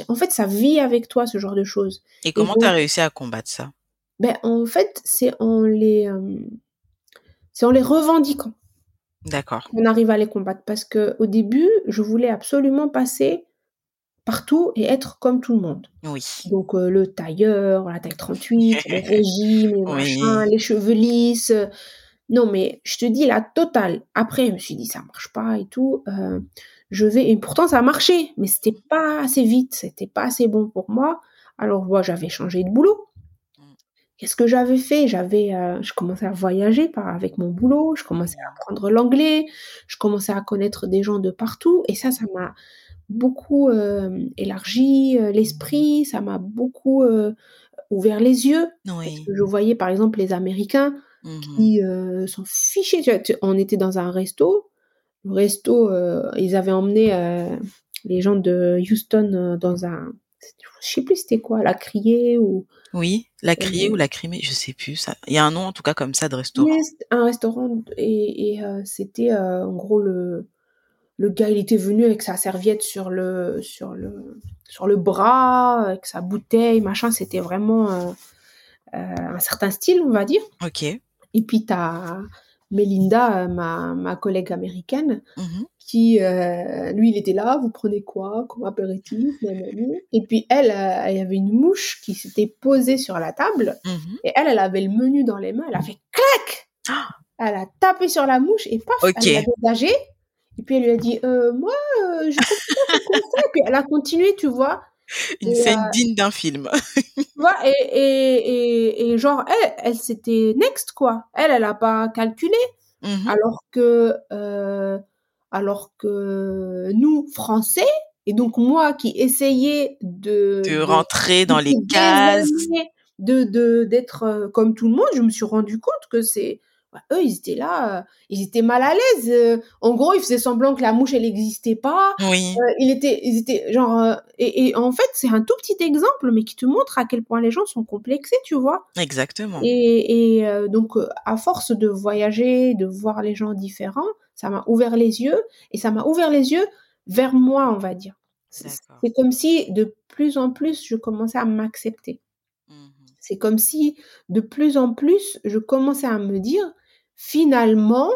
En fait, ça vit avec toi ce genre de choses. Et comment tu as réussi à combattre ça? Ben, en fait, c'est en les, euh, c'est en les revendiquant D'accord. qu'on arrive à les combattre. Parce que au début, je voulais absolument passer partout et être comme tout le monde. Oui. Donc euh, le tailleur, la taille 38, les régimes, les machins, Oui. les cheveux lisses. Non, mais je te dis la totale. Après, je me suis dit ça marche pas et tout. euh, je vais et pourtant ça a marché, mais c'était pas assez vite, c'était pas assez bon pour moi. Alors moi, j'avais changé de boulot. Mm. Qu'est-ce que j'avais fait? J'avais, euh, je commençais à voyager par avec mon boulot, je commençais à apprendre l'anglais, je commençais à connaître des gens de partout, et ça, ça m'a beaucoup euh, élargi euh, l'esprit, ça m'a beaucoup euh, ouvert les yeux. Parce Oui. que je voyais par exemple les Américains qui euh, s'en fichaient. Tu vois, tu- on était dans un resto, le resto, ils avaient emmené les gens de Houston dans un, je sais plus c'était quoi, la criée ou Oui, la criée euh, ou la crimée, je sais plus ça. Il y a un nom en tout cas comme ça de restaurant. Un restaurant et, et, euh, c'était euh, en gros le le gars il était venu avec sa serviette sur le sur le sur le bras avec sa bouteille machin c'était vraiment euh, euh, un certain style on va dire Ok. et puis t'as Melinda euh, ma ma collègue américaine Mhm. qui euh, lui il était là vous prenez quoi? Comme apéritif et puis elle il y avait une mouche qui s'était posée sur la table Mhm. et elle, elle avait le menu dans les mains, elle a fait clac Elle a tapé sur la mouche et paf, Ok. elle l'a dégagé. Et puis elle lui a dit, euh, moi, euh, je comprends pas, comme ça. Puis elle a continué, tu vois. Une Et, scène euh, digne d'un film. vois, et, et, et, genre, elle, elle c'était next, quoi. Elle, elle a pas calculé. Mhm. Alors que, euh, alors que nous, Français, et donc moi qui essayais de, De rentrer dans les cases. de de d'être comme tout le monde, je me suis rendu compte que c'est bah, eux, ils étaient là, euh, ils étaient mal à l'aise. Euh, en gros, ils faisaient semblant que la mouche, elle n'existait pas. Oui. Euh, il était, ils étaient genre. Et, et, en fait, c'est un tout petit exemple, mais qui te montre à quel point les gens sont complexés, tu vois. Exactement. Et, et donc, à force de voyager, de voir les gens différents, ça m'a ouvert les yeux. Et ça m'a ouvert les yeux vers moi, on va dire. C'est comme si de plus en plus, je commençais à m'accepter. Mmh c'est comme si de plus en plus, je commençais à me dire, finalement,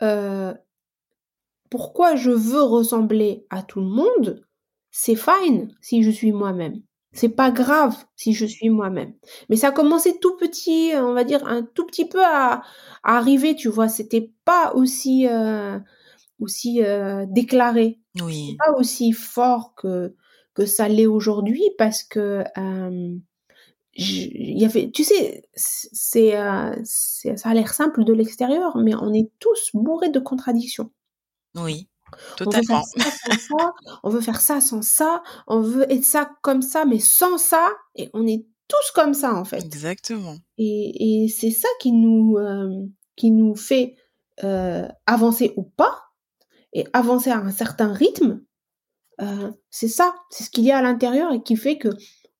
euh, pourquoi je veux ressembler à tout le monde C'est fine si je suis moi-même. C'est pas grave si je suis moi-même. Mais ça a commencé tout petit, on va dire un tout petit peu à, arriver, tu vois. C'était pas aussi euh, aussi euh, déclaré. Oui. Pas aussi fort que que ça l'est aujourd'hui parce que il y avait, tu sais, c'est, euh, ça a l'air simple de l'extérieur, mais on est tous bourrés de contradictions. Oui, totalement. On veut faire ça sans ça, on veut être ça comme ça, mais sans ça, et on est tous comme ça en fait. Exactement. Et, et c'est ça qui nous, euh, qui nous fait euh, avancer ou pas, et avancer à un certain rythme. Euh, c'est ça, c'est ce qu'il y a à l'intérieur et qui fait que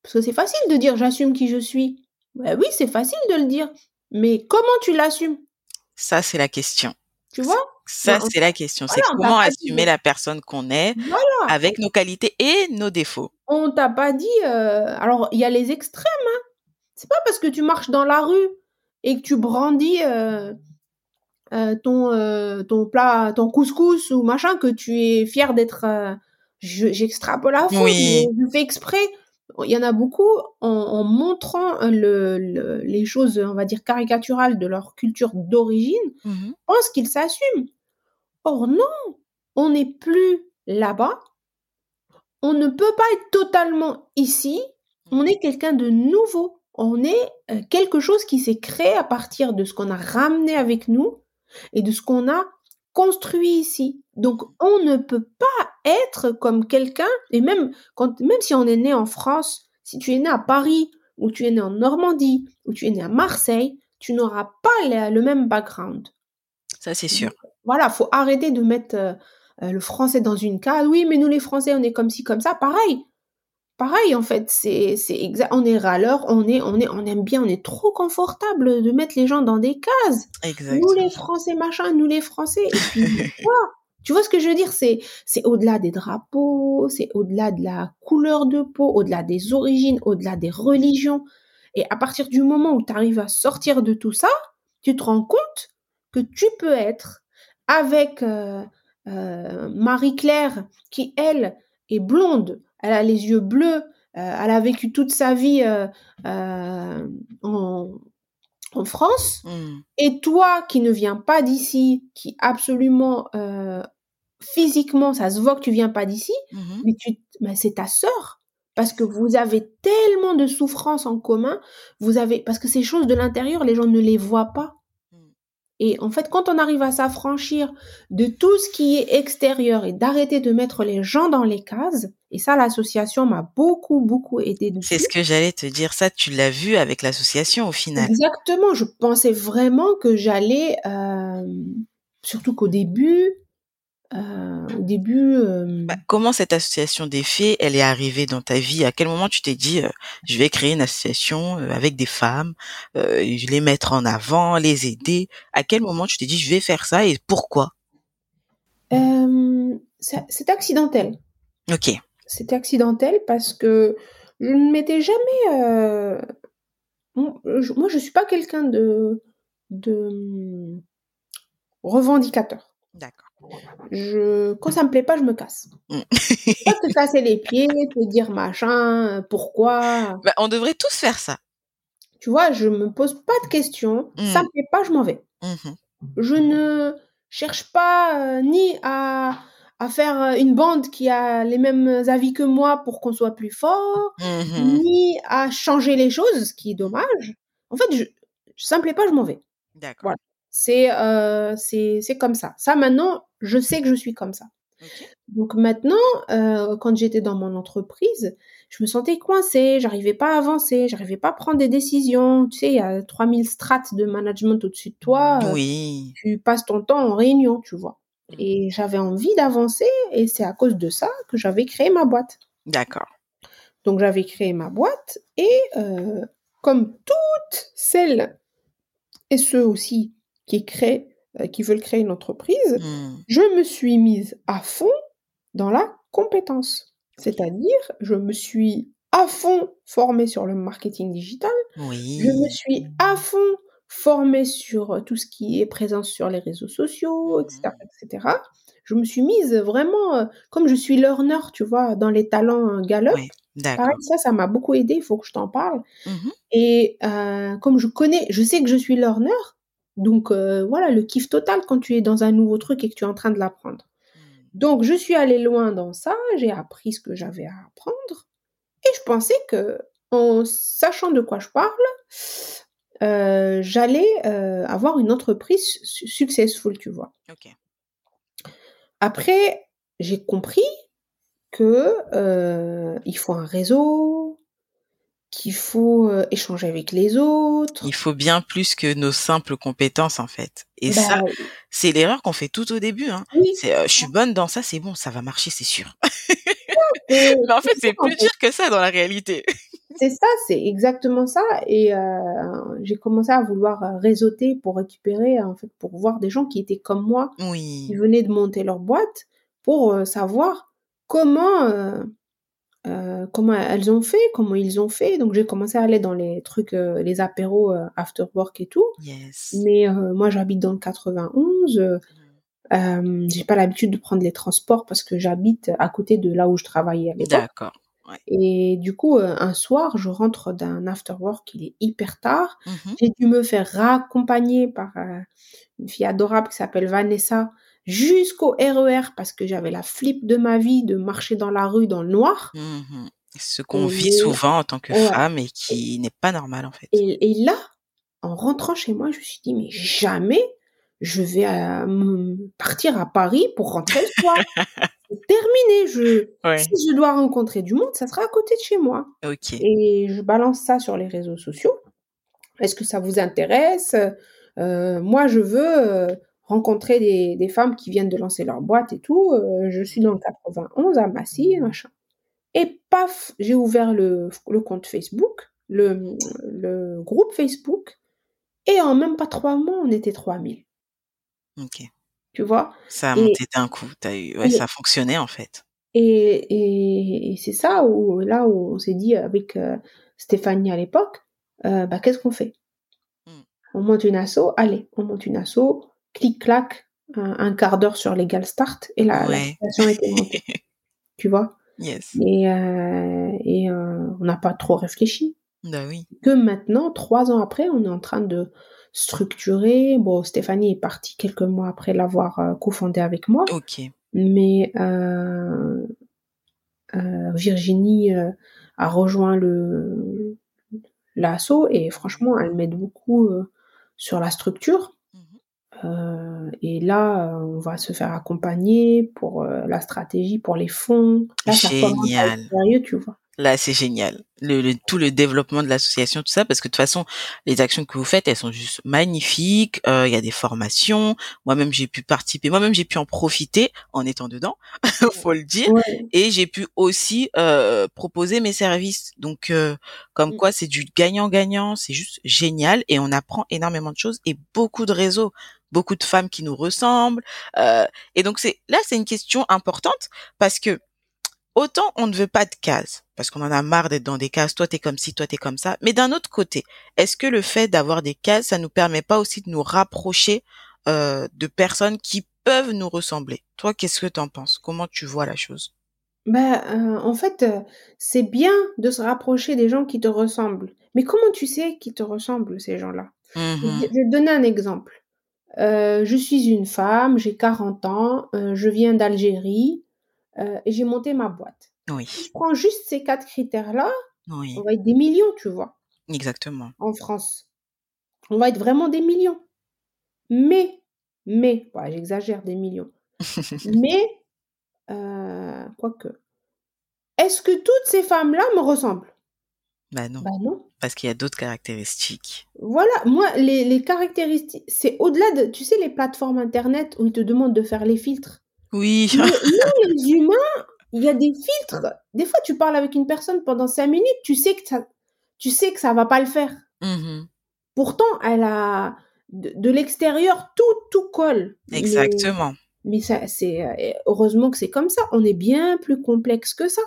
parce que c'est facile de dire j'assume qui je suis. Ben oui, c'est facile de le dire. Mais comment tu l'assumes? Ça, c'est la question. Tu vois? Ça, c'est la question. c'est comment assumer la personne qu'on est avec nos qualités et nos défauts. On t'a pas dit. Euh, alors, il y a les extrêmes. Hein. C'est pas parce que tu marches dans la rue et que tu brandis euh, euh, ton, ton plat, ton couscous ou machin que tu es fier d'être. J'extrapole à fond. Oui. Je fais exprès il y en a beaucoup en, montrant le, les choses, on va dire, caricaturales de leur culture d'origine, mmh pensent qu'ils s'assument. Or non, on n'est plus là-bas. On ne peut pas être totalement ici. On est quelqu'un de nouveau. On est euh, quelque chose qui s'est créé à partir de ce qu'on a ramené avec nous et de ce qu'on a construit ici. Donc, on ne peut pas être comme quelqu'un, et même, quand, même si on est né en France, si tu es né à Paris, ou tu es né en Normandie, ou tu es né à Marseille, tu n'auras pas le, même background. Ça, c'est sûr. voilà, faut arrêter de mettre euh, le français dans une case. Oui, mais nous, les Français, on est comme ci, comme ça. Pareil pareil en fait c'est c'est exact on est râleur on est on est on aime bien on est trop confortable de mettre les gens dans des cases Exactement. nous les français machin nous les français et puis tu vois ce que je veux dire? C'est c'est au-delà des drapeaux c'est au-delà de la couleur de peau au-delà des origines au-delà des religions et à partir du moment où tu arrives à sortir de tout ça tu te rends compte que tu peux être avec euh, euh, Marie-Claire qui elle est blonde elle a les yeux bleus, euh, elle a vécu toute sa vie en, France. Hmm. Et toi qui ne viens pas d'ici, qui absolument physiquement, ça se voit que tu viens pas d'ici, mhm. mais, c'est ta sœur. Parce que vous avez tellement de souffrances en commun, vous avez parce que ces choses de l'intérieur, les gens ne les voient pas. Et en fait, quand on arrive à s'affranchir de tout ce qui est extérieur et d'arrêter de mettre les gens dans les cases, et ça, l'association m'a beaucoup, beaucoup aidé. C'est ce que j'allais te dire. Ça, tu l'as vu avec l'association au final. Exactement. Je pensais vraiment que j'allais, euh, surtout qu'au début, euh, au début. Euh, bah, comment cette association des fées, elle est arrivée dans ta vie? À quel moment tu t'es dit, euh, je vais créer une association avec des femmes, les mettre en avant, les aider? À quel moment tu t'es dit, je vais faire ça et pourquoi? C'est accidentel. Ok. C'était accidentel parce que je ne m'étais jamais. Moi, je suis pas quelqu'un de de revendicateur. D'accord. Je, quand ça me plaît pas, je me casse. Mm. pas te casser les pieds, te dire machin, pourquoi. Bah, on devrait tous faire ça. Tu vois, je me pose pas de questions. Ça mm. me plaît pas, je m'en vais. Mm-hmm. Je ne cherche pas euh, ni à, à faire euh, une bande qui a les mêmes avis que moi pour qu'on soit plus fort, mm-hmm. ni à changer les choses, ce qui est dommage. En fait, je, ça me plaît pas, je m'en vais. D'accord. Voilà. C'est euh, c'est comme ça. Ça maintenant, je sais que je suis comme ça. Donc maintenant, euh, quand j'étais dans mon entreprise, je me sentais coincée, j'arrivais pas à avancer, j'arrivais pas à prendre des décisions. Tu sais, il y a 3000 strates de management au-dessus de toi. Oui. Tu passes ton temps en réunion, tu vois. Mmh. Et j'avais envie d'avancer et c'est à cause de ça que j'avais créé ma boîte. D'accord. Donc j'avais créé ma boîte et euh, comme toutes celles et ceux aussi qui créent, euh, qui veulent créer une entreprise, Mmh. je me suis mise à fond dans la compétence. C'est-à-dire, je me suis à fond formée sur le marketing digital, je me suis à fond formée sur euh, tout ce qui est présence sur les réseaux sociaux, etc., Mmh. etc. Je me suis mise vraiment, euh, comme je suis learner, tu vois, dans les talents Gallup. Ouais, Pareil, ça, ça m'a beaucoup aidé, il faut que je t'en parle. Mmh Et euh, comme je connais, je sais que je suis learner, donc euh, voilà, le kiff total quand tu es dans un nouveau truc et que tu es en train de l'apprendre. Donc je suis allée loin dans ça, j'ai appris ce que j'avais à apprendre, et je pensais que en sachant de quoi je parle, euh, j'allais euh, avoir une entreprise su- successful, tu vois. OK. Après, j'ai compris que il faut un réseau, qu'il faut euh, échanger avec les autres. Il faut bien plus que nos simples compétences, en fait. Et Bah, ça, c'est l'erreur qu'on fait tout au début, hein. oui, C'est, euh, je suis bonne dans ça, c'est bon, ça va marcher, c'est sûr. Mais en fait, c'est plus dur que ça dans la réalité. C'est ça, c'est exactement ça. Et euh, j'ai commencé à vouloir réseauter pour récupérer, en fait, pour voir des gens qui étaient comme moi, qui venaient de monter leur boîte, pour savoir comment, euh, comment elles ont fait, comment ils ont fait. Donc j'ai commencé à aller dans les trucs, euh, les apéros euh, after work et tout. Yes. Mais moi, j'habite dans le 91. euh, Mmh. euh, j'ai pas l'habitude de prendre les transports parce que j'habite à côté de là où je travaillais à l'époque. D'accord. Ouais. Et du coup, un soir, je rentre d'un after work, il est hyper tard. Mmh J'ai dû me faire raccompagner par une fille adorable qui s'appelle Vanessa jusqu'au RER parce que j'avais la flip de ma vie de marcher dans la rue dans le noir. Mmh Ce qu'on vit souvent en tant que ouais. femme et qui n'est pas normal, en fait. Et, et là, en rentrant chez moi, je me suis dit, mais jamais je vais euh, partir à Paris pour rentrer le soir. Terminé. Je, Ouais. si je dois rencontrer du monde, ça sera à côté de chez moi. Et je balance ça sur les réseaux sociaux. Est-ce que ça vous intéresse? Euh, Moi, je veux euh, rencontrer des, des femmes qui viennent de lancer leur boîte et tout. Euh, je suis dans le 91 à Massy, machin. Et paf, j'ai ouvert le, le compte Facebook, le, le groupe Facebook. Et en même pas trois mois, on était 3000. OK. Tu vois? Ça a Et, monté d'un coup. T'as eu, ouais, et, ça a fonctionné, en fait. et, et, et c'est ça où, là où on s'est dit avec euh, Stéphanie à l'époque, euh, bah, qu'est-ce qu'on fait? Mmh. On monte une asso, allez, on monte une asso, clic-clac, un, un quart d'heure sur Legal Start, et la, la situation était montée. Tu vois? Yes. Et, euh, et euh, on n'a pas trop réfléchi. Bah oui. Que maintenant, trois ans après, on est en train de structurer. Bon, Stéphanie est partie quelques mois après l'avoir euh, cofondé avec moi, OK. mais euh, euh, Virginie euh, a rejoint le l'assaut et franchement, elle m'aide beaucoup euh, sur la structure. Euh, et là, euh, on va se faire accompagner pour euh, la stratégie, pour les fonds. Là, ça Génial. sérieux, tu vois. Là, c'est génial. Le, le- tout le développement de l'association, tout ça, parce que de toute façon, les actions que vous faites, elles sont juste magnifiques. Euh, Il y a des formations. Moi-même, j'ai pu participer. Moi-même, j'ai pu en profiter en étant dedans, faut le dire. Ouais. Et j'ai pu aussi euh, proposer mes services. Donc, euh, comme Mm. quoi, c'est du gagnant-gagnant. C'est juste génial et on apprend énormément de choses et beaucoup de réseaux, beaucoup de femmes qui nous ressemblent. Euh, et donc, c'est là, c'est une question importante parce que autant on ne veut pas de cases, parce qu'on en a marre d'être dans des cases, toi t'es comme ci, toi t'es comme ça, mais d'un autre côté, est-ce que le fait d'avoir des cases, ça nous permet pas aussi de nous rapprocher euh, de personnes qui peuvent nous ressembler? Toi, qu'est-ce que t'en penses? Comment tu vois la chose? Ben, euh, en fait, euh, c'est bien de se rapprocher des gens qui te ressemblent. Mais comment tu sais qu'ils te ressemblent, ces gens-là? Je Mhm. je vais te donner un exemple. Euh, je suis une femme, j'ai 40 ans, euh, je viens d'Algérie euh, et j'ai monté ma boîte. Oui, Si je prends juste ces quatre critères-là, oui, on va être des millions, tu vois, exactement. en France. On va être vraiment des millions. Mais, mais, ouais, j'exagère des millions. Mais, quoique, est-ce que toutes ces femmes-là me ressemblent? Bah non. Bah non. Parce qu'il y a d'autres caractéristiques. Voilà, moi, les, les caractéristiques, c'est au-delà de, tu sais, les plateformes Internet où ils te demandent de faire les filtres. Oui. Mais nous, les humains, il y a des filtres. Des fois, tu parles avec une personne pendant cinq minutes, tu sais que ça, tu sais que ça va pas le faire. Mhm. Pourtant, elle a de, de l'extérieur tout tout colle. Exactement. Mais, ça, c'est euh, heureusement que c'est comme ça. On est bien plus complexe que ça.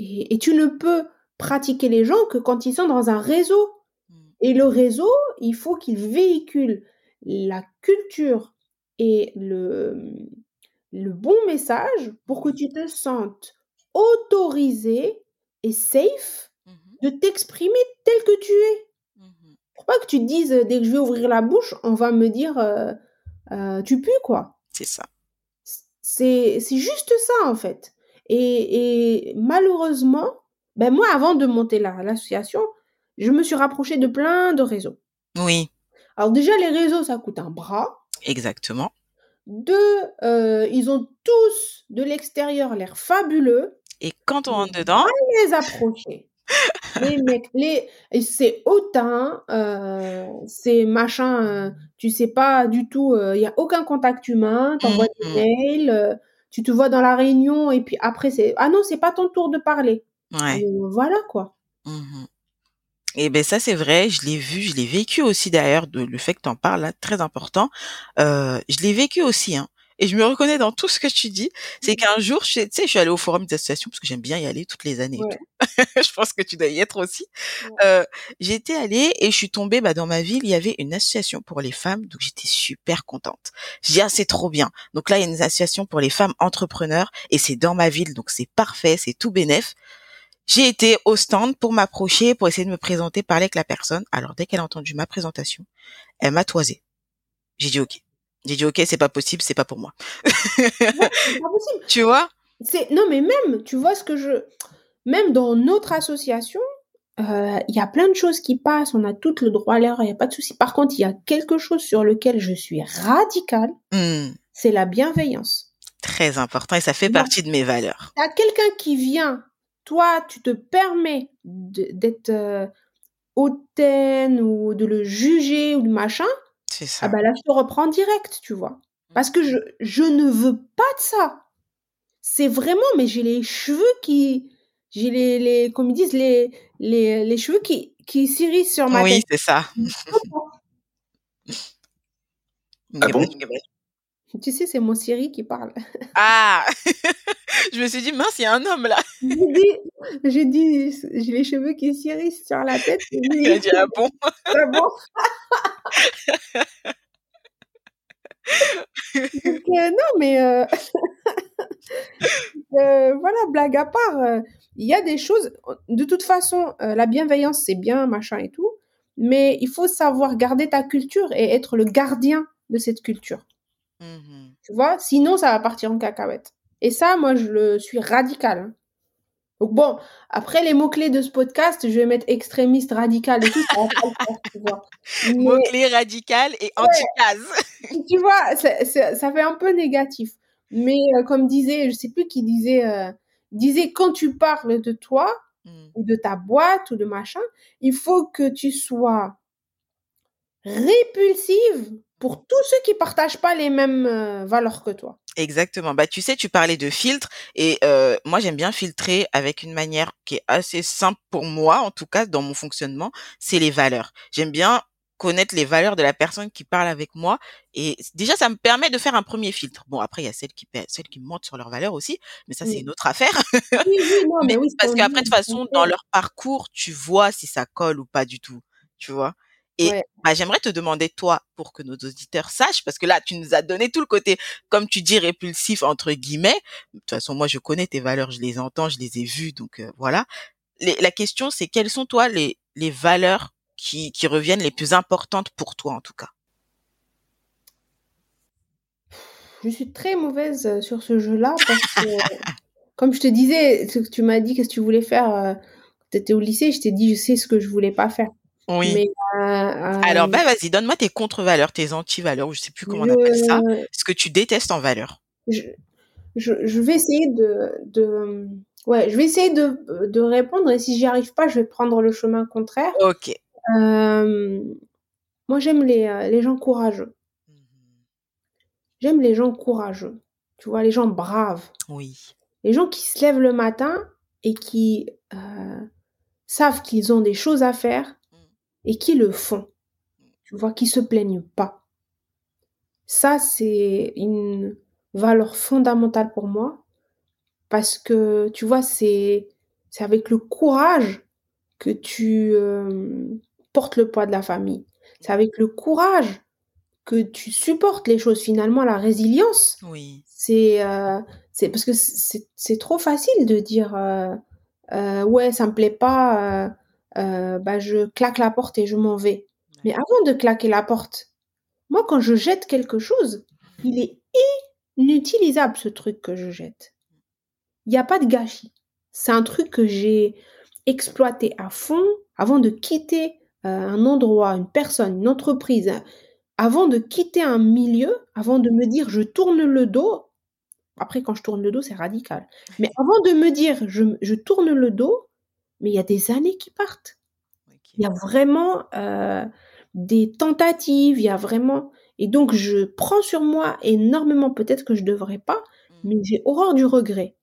Et, et tu ne peux pratiquer les gens que quand ils sont dans un réseau. Mhm. Et le réseau, il faut qu'il véhicule la culture et le, le bon message pour que tu te sentes autorisé et safe Mhm. de t'exprimer tel que tu es. Mhm. Pour pas que tu te dises, euh, dès que je vais ouvrir la bouche, on va me dire, euh, euh, tu pues, quoi. C'est ça. C'est c'est juste ça, en fait. Et, et malheureusement, ben moi, avant de monter la- l'association, je me suis rapprochée de plein de réseaux. Oui, Alors déjà, les réseaux, ça coûte un bras. exactement. Deux, euh, ils ont tous de l'extérieur l'air fabuleux. Et quand on rentre dedans, Les approcher. les mecs, les, c'est hautain, euh, c'est machin, euh, tu sais pas du tout, il y a aucun contact humain, t'envoies Mhm. des mails, euh, tu te vois dans la réunion et puis après c'est, ah non, c'est pas ton tour de parler. Ouais. Voilà quoi. Mhm. Et ben ça c'est vrai, je l'ai vu, je l'ai vécu aussi d'ailleurs, de, le fait que tu en parles là, très important. Euh, je l'ai vécu aussi, hein. Et je me reconnais dans tout ce que tu dis. C'est qu'un jour, je, tu sais, je suis allée au forum des associations parce que j'aime bien y aller toutes les années Ouais. et tout. je pense que tu dois y être aussi. Ouais. Euh, j'étais allée et je suis tombée, bah, dans ma ville, il y avait une association pour les femmes, donc j'étais super contente. Je dis, ah, c'est trop bien. Donc là, il y a une association pour les femmes entrepreneurs et c'est dans ma ville, donc c'est parfait, c'est tout bénef. J'ai été au stand pour m'approcher, pour essayer de me présenter, parler avec la personne. Alors, dès qu'elle a entendu ma présentation, elle m'a toisé. J'ai dit, OK. J'ai dit, OK, c'est pas possible, c'est pas pour moi. Ouais, c'est pas possible. tu vois? C'est, non mais même, tu vois ce que je, même dans notre association, euh, il y a plein de choses qui passent, on a tout le droit à l'erreur, il n'y a pas de souci. Par contre, il y a quelque chose sur lequel je suis radicale, Hmm, c'est la bienveillance. très important et ça fait partie de mes valeurs. T'as quelqu'un qui vient, toi, tu te permets d'être euh, hautaine ou de le juger ou de machin, C'est ça. ah bah là, je te reprends direct, tu vois. Parce que je, je ne veux pas de ça. C'est vraiment, mais j'ai les cheveux qui, j'ai les, les, comme ils disent, les, les, les cheveux qui, qui s'irrissent sur ma oui, tête. c'est ça. Ah bon? Tu sais, c'est mon Siri qui parle. Ah Je me suis dit, mince, il y a un homme là. J'ai dit, j'ai les cheveux qui s'irrissent sur la tête. Il a dit, ah bon? Ah bon? Donc, euh, non, mais euh, euh, voilà, blague à part, il y a des choses. De toute façon, la bienveillance, c'est bien, machin et tout, mais il faut savoir garder ta culture et être le gardien de cette culture. Mhm. Tu vois? Sinon, ça va partir en cacahuète. Et ça, moi, je le suis radical. hein. Donc bon, après les mots-clés de ce podcast, je vais mettre extrémiste, radical et tout. Mais- Mot-clé radical et anti-case. tu vois, ça fait un peu négatif. Mais euh, comme disait, je sais plus qui disait, euh, disait quand tu parles de toi Mhm. ou de ta boîte ou de machin, il faut que tu sois répulsive pour tous ceux qui partagent pas les mêmes euh, valeurs que toi. Exactement. Bah, tu sais, tu parlais de filtre et euh, moi, j'aime bien filtrer avec une manière qui est assez simple pour moi, en tout cas dans mon fonctionnement, c'est les valeurs. J'aime bien connaître les valeurs de la personne qui parle avec moi et déjà ça me permet de faire un premier filtre. Bon après il y a celles qui celles qui mentent sur leurs valeurs aussi, mais ça c'est une autre affaire. Oui, oui, non, mais, Mais oui, parce qu'après de toute façon dans leur parcours, tu vois si ça colle ou pas du tout, tu vois? Et Ouais. bah, j'aimerais te demander toi pour que nos auditeurs sachent parce que là tu nous as donné tout le côté comme tu dis répulsif entre guillemets. De toute façon moi je connais tes valeurs, je les entends, je les ai vues donc euh, voilà. Les- la question c'est quelles sont toi les les valeurs qui qui reviennent les plus importantes pour toi en tout cas? Je suis très mauvaise euh, sur ce jeu-là parce que, comme je te disais, tu m'as dit qu'est-ce que tu voulais faire euh, quand tu étais au lycée, je t'ai dit je sais ce que je voulais pas faire. Oui. Mais euh, euh, Alors bah vas-y, donne-moi tes contre-valeurs, tes anti-valeurs, ou je sais plus comment on appelle ça, ce que tu détestes en valeurs. je, je, je vais essayer de, de Ouais, je vais essayer de, de répondre et si j'y arrive pas, je vais prendre le chemin contraire. Ok. Euh, moi, j'aime les, euh, les gens courageux. J'aime les gens courageux. Tu vois, les gens braves. Oui. Les gens qui se lèvent le matin et qui euh, savent qu'ils ont des choses à faire et qui le font. Tu vois, qui se plaignent pas. Ça, c'est une valeur fondamentale pour moi parce que, tu vois, c'est avec le courage que tu euh, portes le poids de la famille. C'est avec le courage que tu supportes les choses finalement, la résilience. Oui. C'est euh, parce que c'est c'est trop facile de dire euh, euh, ouais ça me plaît pas, euh, bah je claque la porte et je m'en vais. Mais avant de claquer la porte, moi quand je jette quelque chose, il est inutilisable ce truc que je jette. Il n'y a pas de gâchis. C'est un truc que j'ai exploité à fond avant de quitter euh, un endroit, une personne, une entreprise, hein. avant de quitter un milieu, avant de me dire je tourne le dos. Après, quand je tourne le dos, c'est radical. Mais avant de me dire je, je tourne le dos, mais il y a des années qui partent. Il y a vraiment euh, des tentatives, il y a vraiment. Et donc, je prends sur moi énormément, peut-être que je ne devrais pas, mais j'ai horreur du regret.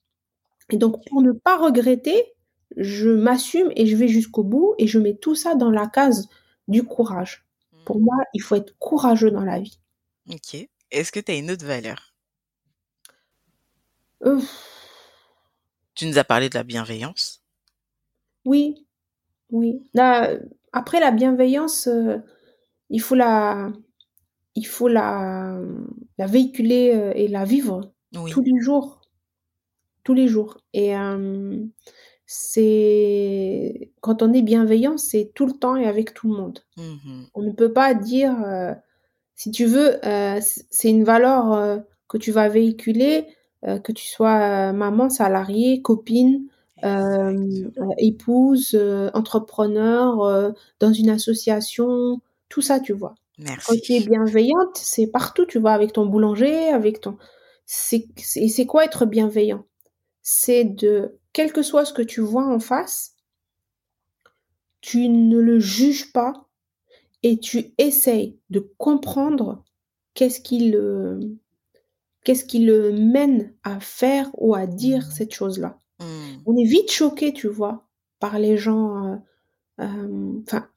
Et donc, pour ne pas regretter, je m'assume et je vais jusqu'au bout et je mets tout ça dans la case du courage. Pour moi, il faut être courageux dans la vie. Ok. Est-ce que tu as une autre valeur? Euh, Tu nous as parlé de la bienveillance. Oui, oui. Là, après la bienveillance, euh, il faut la, il faut la, la véhiculer euh, et la vivre Oui. tous les jours, tous les jours. Et euh, c'est quand on est bienveillant, c'est tout le temps et avec tout le monde. Mhm. On ne peut pas dire, euh, si tu veux, euh, c- c'est une valeur euh, que tu vas véhiculer, euh, que tu sois euh, maman, salariée, copine, épouse, euh, entrepreneur, euh, dans une association, tout ça, tu vois. Quand tu es Merci. bienveillante, c'est partout, tu vois, avec ton boulanger, avec ton... C'est c'est- c'est quoi être bienveillant? C'est de, quel que soit ce que tu vois en face, tu ne le juges pas et tu essayes de comprendre qu'est-ce qui le, qu'est-ce qui le mène à faire ou à dire cette chose-là. Mm. On est vite choqué, tu vois, par les gens. euh, euh, Enfin,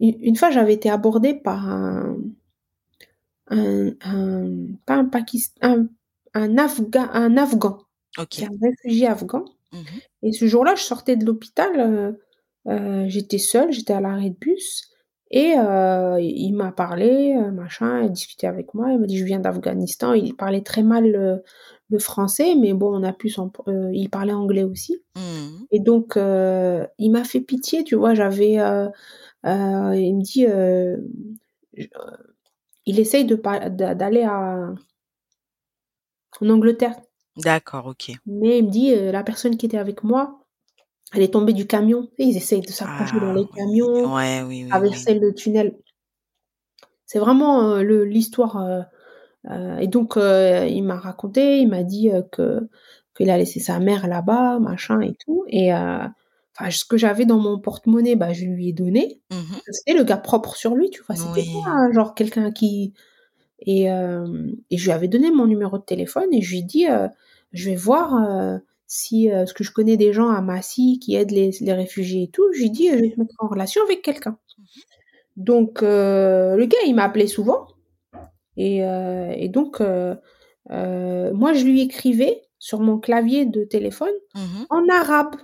une, une fois, j'avais été abordée par un, un, un pas un Pakistan, un, un Afghan, un Afghan, réfugié afghan. Mhm. Et ce jour-là, je sortais de l'hôpital, euh, euh, j'étais seule, j'étais à l'arrêt de bus, et euh, il m'a parlé, machin, il discutait avec moi, il m'a dit je viens d'Afghanistan, il parlait très mal le, français, mais bon, on a pu euh, il parlait anglais aussi. Mhm. Et donc, euh, il m'a fait pitié, tu vois, j'avais, euh, euh, il me dit, euh, euh, il essaye de d'aller à, en Angleterre, D'accord, ok. mais il me dit, euh, la personne qui était avec moi, elle est tombée du camion. Et ils essayent de s'approcher dans Ah les oui. camions, Ouais, oui, oui, traverser le tunnel. C'est vraiment euh, l'histoire. Euh, et donc, euh, il m'a raconté, il m'a dit euh, que qu'il a laissé sa mère là-bas, machin et tout. Et enfin, ce que j'avais dans mon porte-monnaie, bah, je lui ai donné. Mhm. C'était le gars propre sur lui, tu vois. C'était Oui. pas genre quelqu'un qui. Et, euh, et je lui avais donné mon numéro de téléphone et je lui ai dit euh, je vais voir euh, si. parce que je connais des gens à Massy qui aident les, les réfugiés et tout. Je lui ai dit je vais te mettre en relation avec quelqu'un. Donc, euh, le gars, il m'appelait souvent. Et, euh, et donc, euh, euh, moi, je lui écrivais sur mon clavier de téléphone Mhm. en arabe,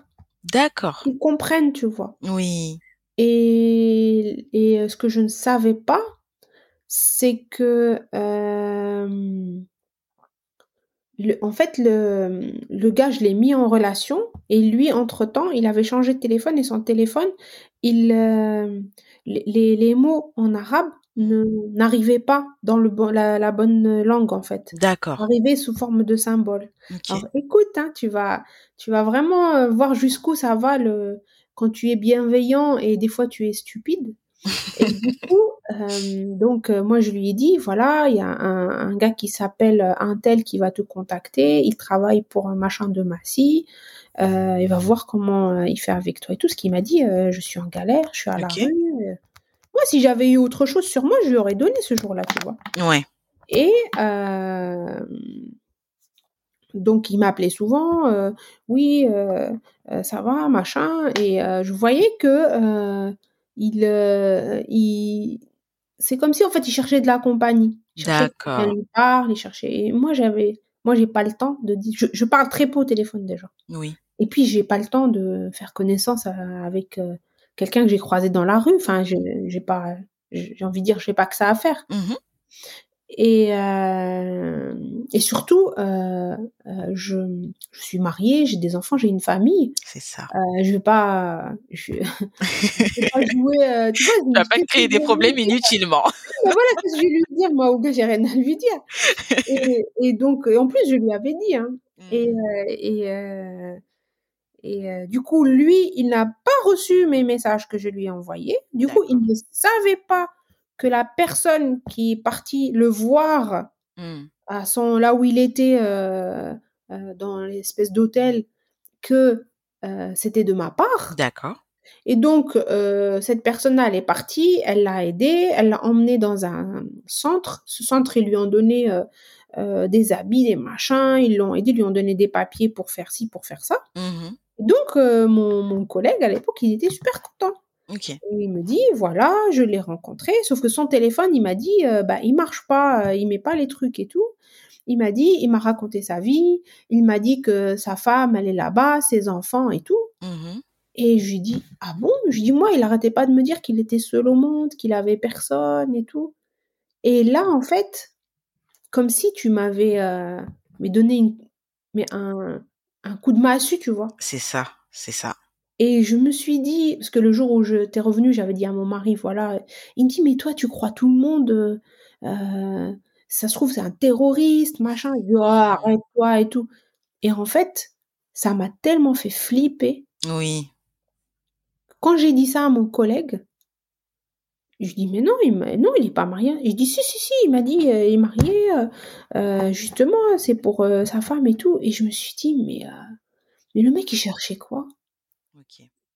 D'accord. qu'ils comprennent, tu vois. Oui. Et, et ce que je ne savais pas, c'est que, le- en fait, le, le gars, je l'ai mis en relation et lui, entre-temps, il avait changé de téléphone et son téléphone, il, euh, les- les mots en arabe ne, n'arrivaient pas dans le la, la bonne langue, en fait. D'accord. Arrivaient sous forme de symboles. Ok. Alors écoute, hein, tu vas, tu vas vraiment euh, voir jusqu'où ça va le, quand tu es bienveillant et des fois tu es stupide. Et du coup, euh, donc euh, moi je lui ai dit, voilà, il y a un, un gars qui s'appelle un tel qui va te contacter, il travaille pour un machin de Massy, il va voir comment il fait avec toi et tout. Ce qu'il m'a dit, je suis en galère, je suis à la rue. Moi, si j'avais eu autre chose sur moi, je lui aurais donné ce jour-là, tu vois. Ouais. Et donc, il m'appelait souvent, oui, ça va, machin. Et je voyais que il, il c'est comme si en fait il cherchait de la compagnie. D'accord. Il parle, il cherchait. Et moi j'avais, moi j'ai pas le temps de dire. Je, parle très peu au téléphone déjà. Oui. Et puis j'ai pas le temps de faire connaissance avec quelqu'un que j'ai croisé dans la rue. Enfin, j'ai pas, j'ai envie de dire, je sais pas que ça à faire. Mmh et, euh, et surtout, euh, euh, je, je, suis mariée, j'ai des enfants, j'ai une famille. C'est ça. Euh, je vais pas, je, je vais pas jouer. Tu vois, vas pas créer des problèmes inutilement. voilà, ce que je vais lui dire moi au gars, j'ai rien à lui dire. Et, et, donc, en plus, je lui avais dit. Hein. Mmh. Et, et et du coup, lui, il n'a pas reçu mes messages que je lui ai envoyés. Du coup, il ne savait pas que la personne qui est partie le voir mmh. à son là où il était euh, euh, dans l'espèce d'hôtel que euh, c'était de ma part. D'accord. Et donc cette personne-là, elle est partie, elle l'a aidé, elle l'a emmené dans un centre. Ce centre, ils lui ont donné des habits, des machins, ils l'ont aidé, ils lui ont donné des papiers pour faire ci, pour faire ça. Mmh donc mon, mon collègue à l'époque, il était super content. Et il me dit, voilà, je l'ai rencontré, sauf que son téléphone, il m'a dit, euh, bah, il marche pas, euh, il met pas les trucs et tout. Il m'a dit, il m'a raconté sa vie, il m'a dit que sa femme, elle est là-bas, ses enfants et tout. Mmh et je lui dis, ah bon? Je lui dis, moi, il arrêtait pas de me dire qu'il était seul au monde, qu'il avait personne et tout. Et là, en fait, comme si tu m'avais euh, donné une, mais un, un coup de massue, tu vois. C'est ça, c'est ça. Et je me suis dit, parce que le jour où je t'es revenu, j'avais dit à mon mari, voilà, il me dit, mais toi, tu crois tout le monde, euh, euh ça se trouve, c'est un terroriste, machin. Il dit, oh, arrête-toi et tout. Et en fait, ça m'a tellement fait flipper. Oui. Quand j'ai dit ça à mon collègue, je dis, mais non, il non, il n'est pas marié. je dis, si, si, si, il m'a dit, euh, il est marié, euh, justement, c'est pour sa femme et tout. Et je me suis dit, mais, mais le mec, il cherchait quoi?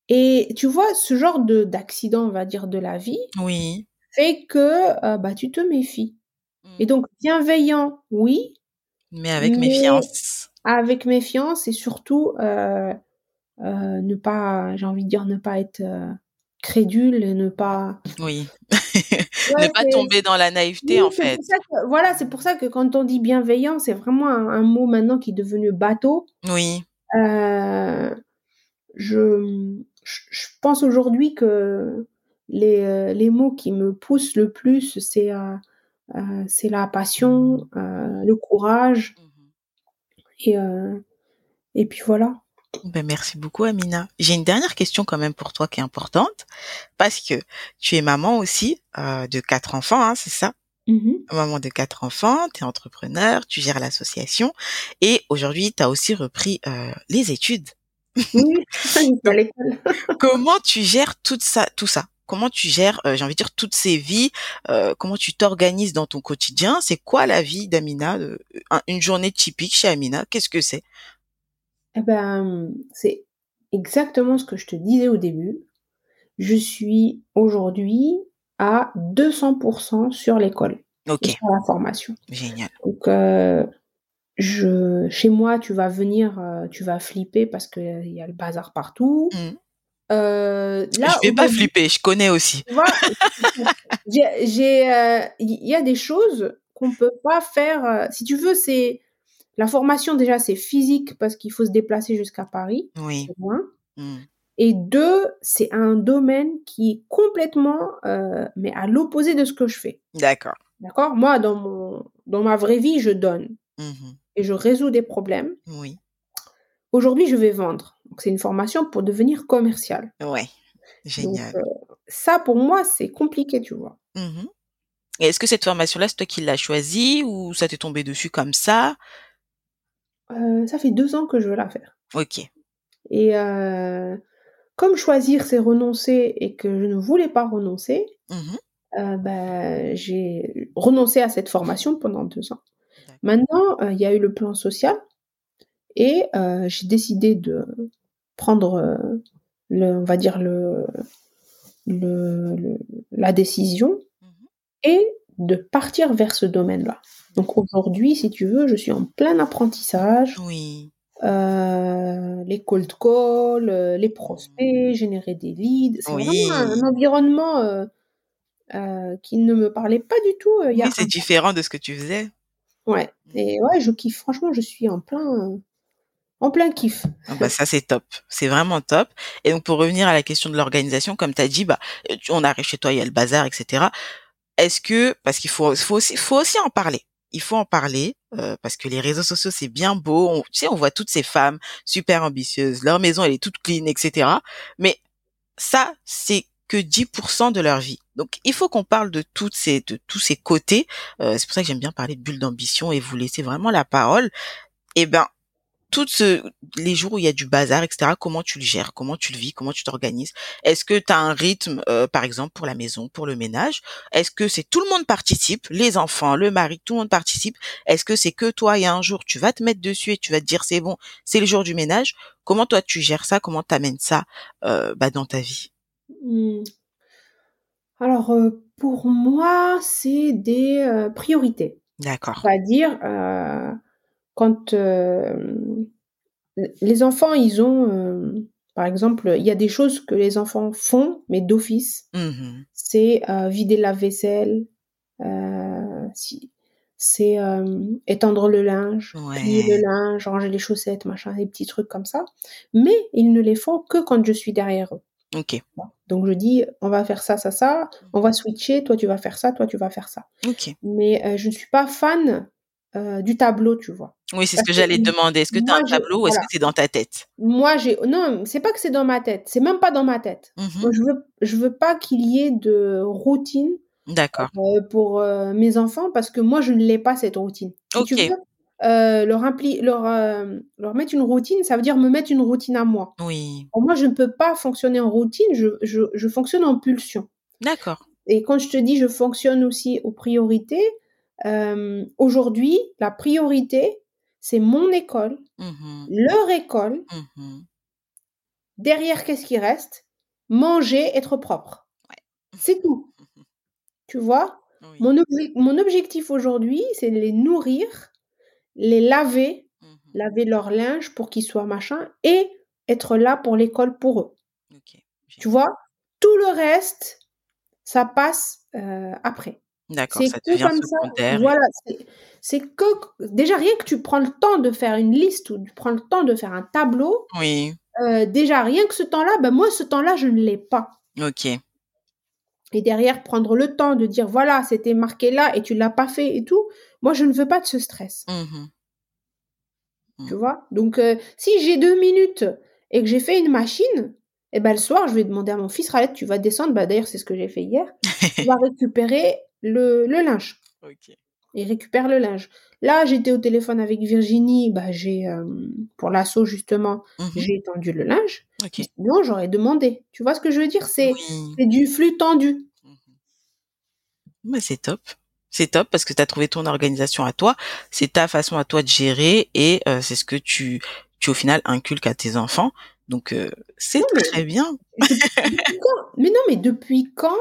Et tu vois, ce genre de d'accident, on va dire, de la vie, oui. fait que euh, bah, tu te méfies. Et mmh. donc, bienveillant, oui. Mais avec méfiance. Avec méfiance et surtout, euh, euh, ne pas, j'ai envie de dire, ne pas être crédule et ne pas. Oui. ne pas tomber dans la naïveté, en fait. voilà, c'est pour ça que quand on dit bienveillant, c'est vraiment un, un, mot maintenant qui est devenu bateau. Oui. je, je pense aujourd'hui que les, euh, les, mots qui me poussent le plus, c'est euh, euh, c'est la passion, le courage. Mmh et, et puis voilà. Ben merci beaucoup Amina. J'ai une dernière question quand même pour toi qui est importante parce que tu es maman aussi de quatre enfants, hein, c'est ça? Mmh Maman de quatre enfants, tu es entrepreneur, tu gères l'association et aujourd'hui tu as aussi repris les études. Oui, comment tu gères tout ça, tout ça? Comment tu gères, euh, j'ai envie de dire, toutes ces vies euh, Comment tu t'organises dans ton quotidien? C'est quoi la vie d'Amina Une journée typique chez Amina? Qu'est-ce que c'est? Eh ben, c'est exactement ce que je te disais au début. Je suis aujourd'hui à 200% sur l'école. Ok. Sur la formation. Génial. Donc, euh, je, chez moi, tu vas venir, euh, tu vas flipper parce que il y a le bazar partout. Mmh. Euh, là, je vais pas flipper, je connais aussi. euh, il y a des choses qu'on peut pas faire. Euh, si tu veux, c'est la formation déjà, c'est physique parce qu'il faut se déplacer jusqu'à Paris. Oui. Loin. Mmh. Et deux, c'est un domaine qui est complètement, euh, mais à l'opposé de ce que je fais. D'accord. D'accord? Moi, dans mon, dans ma vraie vie, je donne. Mmh et je résous des problèmes. Oui. Aujourd'hui, je vais vendre. Donc, c'est une formation pour devenir commercial. Ouais. Génial. Euh, ça, pour moi, c'est compliqué, tu vois. Mmh et est-ce que cette formation-là, c'est toi qui l'as choisie ou ça t'est tombé dessus comme ça? Euh, Ça fait deux ans que je veux la faire. Ok. Et euh, comme choisir, c'est renoncer et que je ne voulais pas renoncer, mmh j'ai renoncé à cette formation pendant deux ans. Maintenant, il y a eu le plan social. Et j'ai décidé de prendre, le, on va dire, le, le, la décision mmh et de partir vers ce domaine-là. Donc aujourd'hui, si tu veux, je suis en plein apprentissage. Oui. Euh, les cold calls, euh, les prospects, générer des leads. C'est vraiment un, environnement euh, euh, qui ne me parlait pas du tout. oui, c'est différent de ce que tu faisais. Ouais. Mmh. Et ouais, je kiffe. Franchement, je suis en plein, en plein kiff. Ah bah ça c'est top, c'est vraiment top. Et donc pour revenir à la question de l'organisation, comme tu as dit, bah on arrive chez toi, il y a le bazar, etc. Est-ce que parce qu'il faut, faut aussi, faut aussi en parler. Il faut en parler euh, parce que les réseaux sociaux c'est bien beau. On, tu sais, on voit toutes ces femmes super ambitieuses, leur maison elle est toute clean, etc. Mais ça c'est que 10% de leur vie. Donc il faut qu'on parle de toutes ces de tous ces côtés. Euh, c'est pour ça que j'aime bien parler de bulle d'ambition et vous laisser vraiment la parole. Eh ben toutes ce, les jours où il y a du bazar, etc., comment tu le gères, comment tu le vis, comment tu t'organises? Est-ce que tu as un rythme, euh, par exemple, pour la maison, pour le ménage? Est-ce que c'est tout le monde participe, les enfants, le mari, tout le monde participe? Est-ce que c'est que toi, il y a un jour, tu vas te mettre dessus et tu vas te dire c'est bon, c'est le jour du ménage? Comment toi, tu gères ça? Comment tu amènes ça euh, bah, dans ta vie? Mmh. Alors, euh, pour moi, c'est des priorités. D'accord. C'est-à-dire quand les enfants, ils ont, par exemple, il y a des choses que les enfants font, mais d'office. Mmh c'est vider la vaisselle, si, c'est étendre le linge, plier le linge, ranger les chaussettes, machin, des petits trucs comme ça. Mais ils ne les font que quand je suis derrière eux. Ok. Donc je dis, on va faire ça, ça, ça, on va switcher, toi tu vas faire ça, toi tu vas faire ça. Ok. Mais je ne suis pas fan du tableau, tu vois. Oui, c'est ce que, j'allais te demander. Est-ce que tu as un tableau ou est-ce que c'est dans ta tête? Moi, j'ai non, c'est pas que c'est dans ma tête. C'est même pas dans ma tête. Mmh je veux, je veux pas qu'il y ait de routine. D'accord. Euh, pour euh, mes enfants parce que moi, je ne l'ai pas cette routine. Si ok. tu veux, euh, leur, impli leur, leur mettre une routine, ça veut dire me mettre une routine à moi. Oui. moi, je ne peux pas fonctionner en routine. Je, je, je fonctionne en pulsion. D'accord. Et quand je te dis, je fonctionne aussi aux priorités. Aujourd'hui, la priorité, c'est mon école, mmh leur école. Mmh Derrière, qu'est-ce qui reste? Manger, être propre. C'est tout. Mmh tu vois? Mon, mon, objectif aujourd'hui, c'est de les nourrir, les laver, laver leur linge pour qu'ils soient machin, et être là pour l'école pour eux. Tu vois? Tout le reste, ça passe euh, après. D'accord, ça devient secondaire. Voilà, c'est que déjà rien que tu prends le temps de faire une liste ou tu prends le temps de faire un tableau. Oui. Euh, déjà rien que ce temps-là, ben moi ce temps-là je ne l'ai pas. Ok. Et derrière prendre le temps de dire voilà c'était marqué là et tu l'as pas fait et tout. Moi je ne veux pas de ce stress. Mmh tu vois? Donc euh, si j'ai deux minutes et que j'ai fait une machine, et eh ben le soir je vais demander à mon fils Ralette tu vas descendre. Bah d'ailleurs c'est ce que j'ai fait hier. tu vas récupérer le, linge. Et récupère le linge. Là, j'étais au téléphone avec Virginie, bah, j'ai, euh, pour l'assaut justement, mmh j'ai étendu le linge. Non, j'aurais demandé. Tu vois ce que je veux dire? C'est du flux tendu. Mmh c'est top. C'est top parce que tu as trouvé ton organisation à toi. C'est ta façon à toi de gérer et euh, c'est ce que tu, tu, au final, inculques à tes enfants. Donc, euh, c'est très bien. mais non, mais depuis quand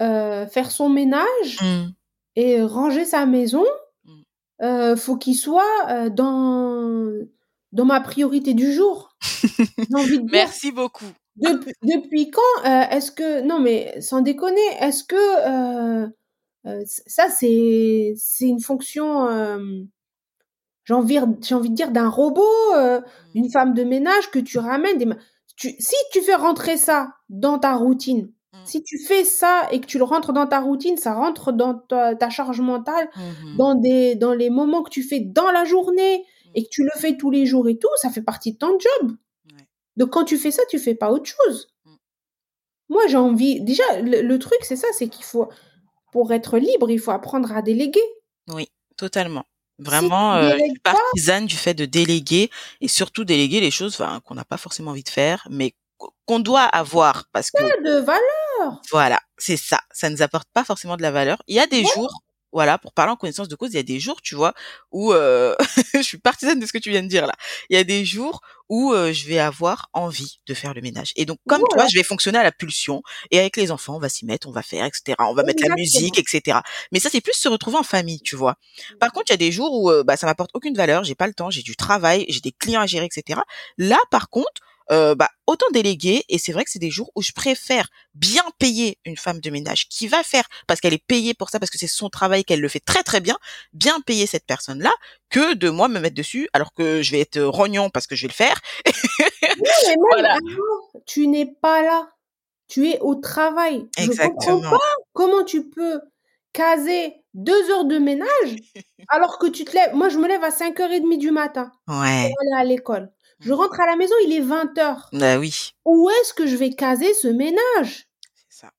euh, faire son ménage mmh. et ranger sa maison, mmh. euh, faut qu'il soit euh, dans dans ma priorité du jour. Merci beaucoup. Depuis, depuis quand est-ce que non mais sans déconner, est-ce que ça c'est c'est une fonction j'ai envie j'ai envie de dire d'un robot, mmh. d'une femme de ménage que tu ramènes des tu, si tu fais rentrer ça dans ta routine. Si tu fais ça et que tu le rentres dans ta routine, ça rentre dans ta, charge mentale, mmh dans, des, dans les moments que tu fais dans la journée et que tu le fais tous les jours et tout, ça fait partie de ton job. Donc quand tu fais ça, tu fais pas autre chose. Mmh. Moi, j'ai envie. Déjà, le, truc, c'est ça, c'est qu'il faut, pour être libre, il faut apprendre à déléguer. Oui, totalement. Vraiment, euh, partisane du fait de déléguer et surtout déléguer les choses qu'on n'a pas forcément envie de faire, mais qu'on doit avoir parce que de valeur. Voilà, c'est ça. Ça nous apporte pas forcément de la valeur. Il y a des jours voilà, pour parler en connaissance de cause, il y a des jours, tu vois, où euh, je suis partisane de ce que tu viens de dire là. Il y a des jours où euh, je vais avoir envie de faire le ménage. Et donc, comme toi, je vais fonctionner à la pulsion. Et avec les enfants, on va s'y mettre, on va faire, etc. On va mettre la musique, etc. Mais ça, c'est plus se retrouver en famille, tu vois. Par contre, il y a des jours où euh, bah, ça m'apporte aucune valeur, j'ai pas le temps, j'ai du travail, j'ai des clients à gérer, etc. Là, par contre, euh, bah, autant déléguer. Et c'est vrai que c'est des jours où je préfère bien payer une femme de ménage qui va faire, parce qu'elle est payée pour ça, parce que c'est son travail, qu'elle le fait très très bien, bien payer cette personne-là, que de moi me mettre dessus, alors que je vais être rognon parce que je vais le faire. voilà. tu n'es pas là. Tu es au travail. Exactement. Je comprends pas comment tu peux caser deux heures de ménage alors que tu te lèves. Moi, je me lève à 5h30 du matin ouais. pour aller à l'école. Je rentre à la maison, il est 20h. Bah oui. Où est-ce que je vais caser ce ménage? C'est ça.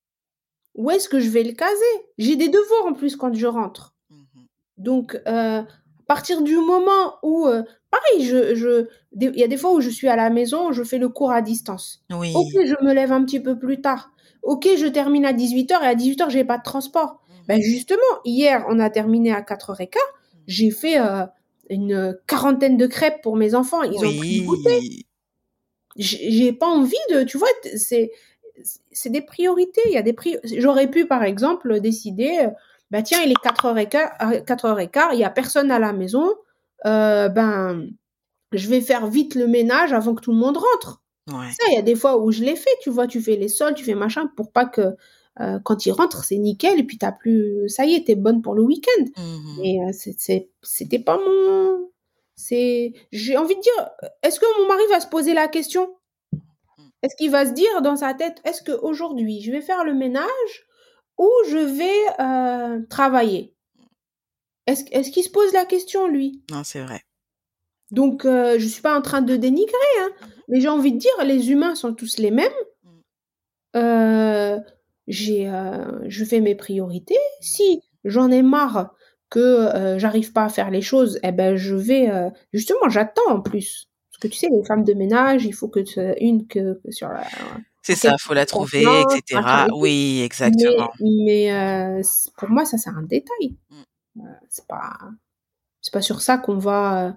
Où est-ce que je vais le caser? J'ai des devoirs en plus quand je rentre. Mmh Donc, euh, à partir du moment où, euh, pareil, je, je, il y a des fois où je suis à la maison, je fais le cours à distance. Oui. Ok, je me lève un petit peu plus tard. Ok, je termine à 18h et à 18h, j'ai pas de transport. Mmh ben justement, hier, on a terminé à 4h15. Mmh. J'ai fait euh, une quarantaine de crêpes pour mes enfants. Ils ont pris goûter. J'ai pas envie de, tu vois, c'est c'est des priorités. Il y a des J'aurais pu, par exemple, décider, bah tiens, il est 4h15, 4h15 il y a personne à la maison, euh, ben, je vais faire vite le ménage avant que tout le monde rentre. Ça, il y a des fois où je l'ai fait, tu vois, tu fais les sols, tu fais machin pour pas que euh, quand il rentre, c'est nickel, et puis t'as plus, ça y est, t'es bonne pour le week-end. Mmh Mais euh, c'était pas mon, c'est, j'ai envie de dire, est-ce que mon mari va se poser la question? Est-ce qu'il va se dire dans sa tête, est-ce qu'aujourd'hui, je vais faire le ménage ou je vais euh, travailler? Est-ce est qu'il se pose la question, lui? Non, c'est vrai. Donc, je suis pas en train de dénigrer, hein, mmh mais j'ai envie de dire, les humains sont tous les mêmes. Euh, j'ai, euh, je fais mes priorités. Si j'en ai marre que euh, j'arrive pas à faire les choses, eh ben je vais euh, justement j'attends en plus parce que tu sais les femmes de ménage, il faut que une que, sur la c'est ça, faut la trouver, etc. Oui, exactement. Mais, mais pour moi, ça c'est un détail. Mmh. c'est pas, c'est pas sur ça qu'on va.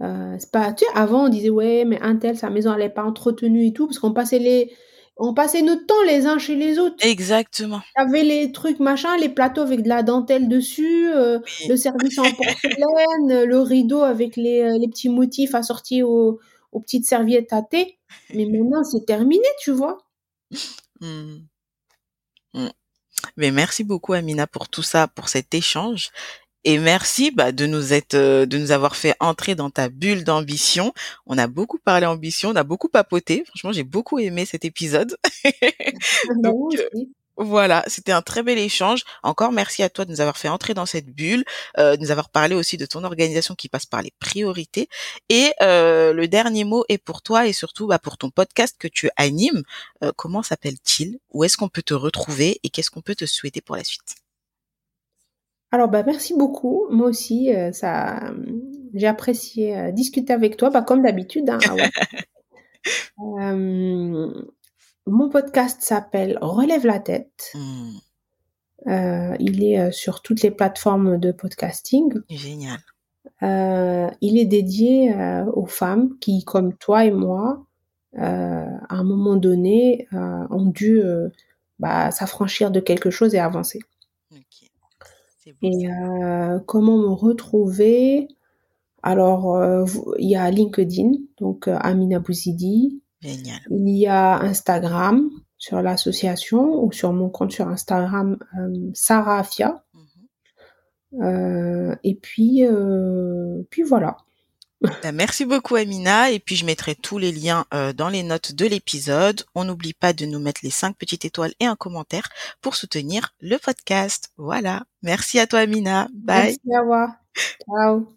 c'est pas. Tu sais, avant on disait ouais, mais un tel sa maison elle est pas entretenue et tout parce qu'on passait les on passait notre temps les uns chez les autres. Exactement. avait les trucs machin, les plateaux avec de la dentelle dessus, euh, le service en porcelaine, le rideau avec les, euh, les petits motifs assortis aux, aux, petites serviettes à thé. Mais maintenant, c'est terminé, tu vois. Mmh. Mmh. Mais merci beaucoup, Amina, pour tout ça, pour cet échange. Et merci bah, de nous être, euh, de nous avoir fait entrer dans ta bulle d'ambition. On a beaucoup parlé ambition, on a beaucoup papoté. Franchement, j'ai beaucoup aimé cet épisode. Donc, euh, voilà, c'était un très bel échange. Encore merci à toi de nous avoir fait entrer dans cette bulle, euh, de nous avoir parlé aussi de ton organisation qui passe par les priorités. Et le dernier mot est pour toi et surtout bah, pour ton podcast que tu animes. comment s'appelle-t-il? Où est-ce qu'on peut te retrouver et qu'est-ce qu'on peut te souhaiter pour la suite? Alors, bah, merci beaucoup. Moi aussi, euh, ça, j'ai apprécié euh, discuter avec toi, bah, comme d'habitude. Hein, euh, mon podcast s'appelle Relève la tête. Mmh. il est sur toutes les plateformes de podcasting. Génial. il est dédié aux femmes qui, comme toi et moi, à un moment donné, ont dû bah, s'affranchir de quelque chose et avancer. Et euh, comment me retrouver? Alors, euh, il y a LinkedIn, donc euh, Amina Bouzidi. Génial. Il y a Instagram sur l'association ou sur mon compte sur Instagram Sarah Afia. Mhm. et puis, puis voilà. Bah, merci beaucoup Amina et puis je mettrai tous les liens euh, dans les notes de l'épisode. On n'oublie pas de nous mettre les cinq petites étoiles et un commentaire pour soutenir le podcast. Voilà. Merci à toi Amina. Bye. À. Ciao.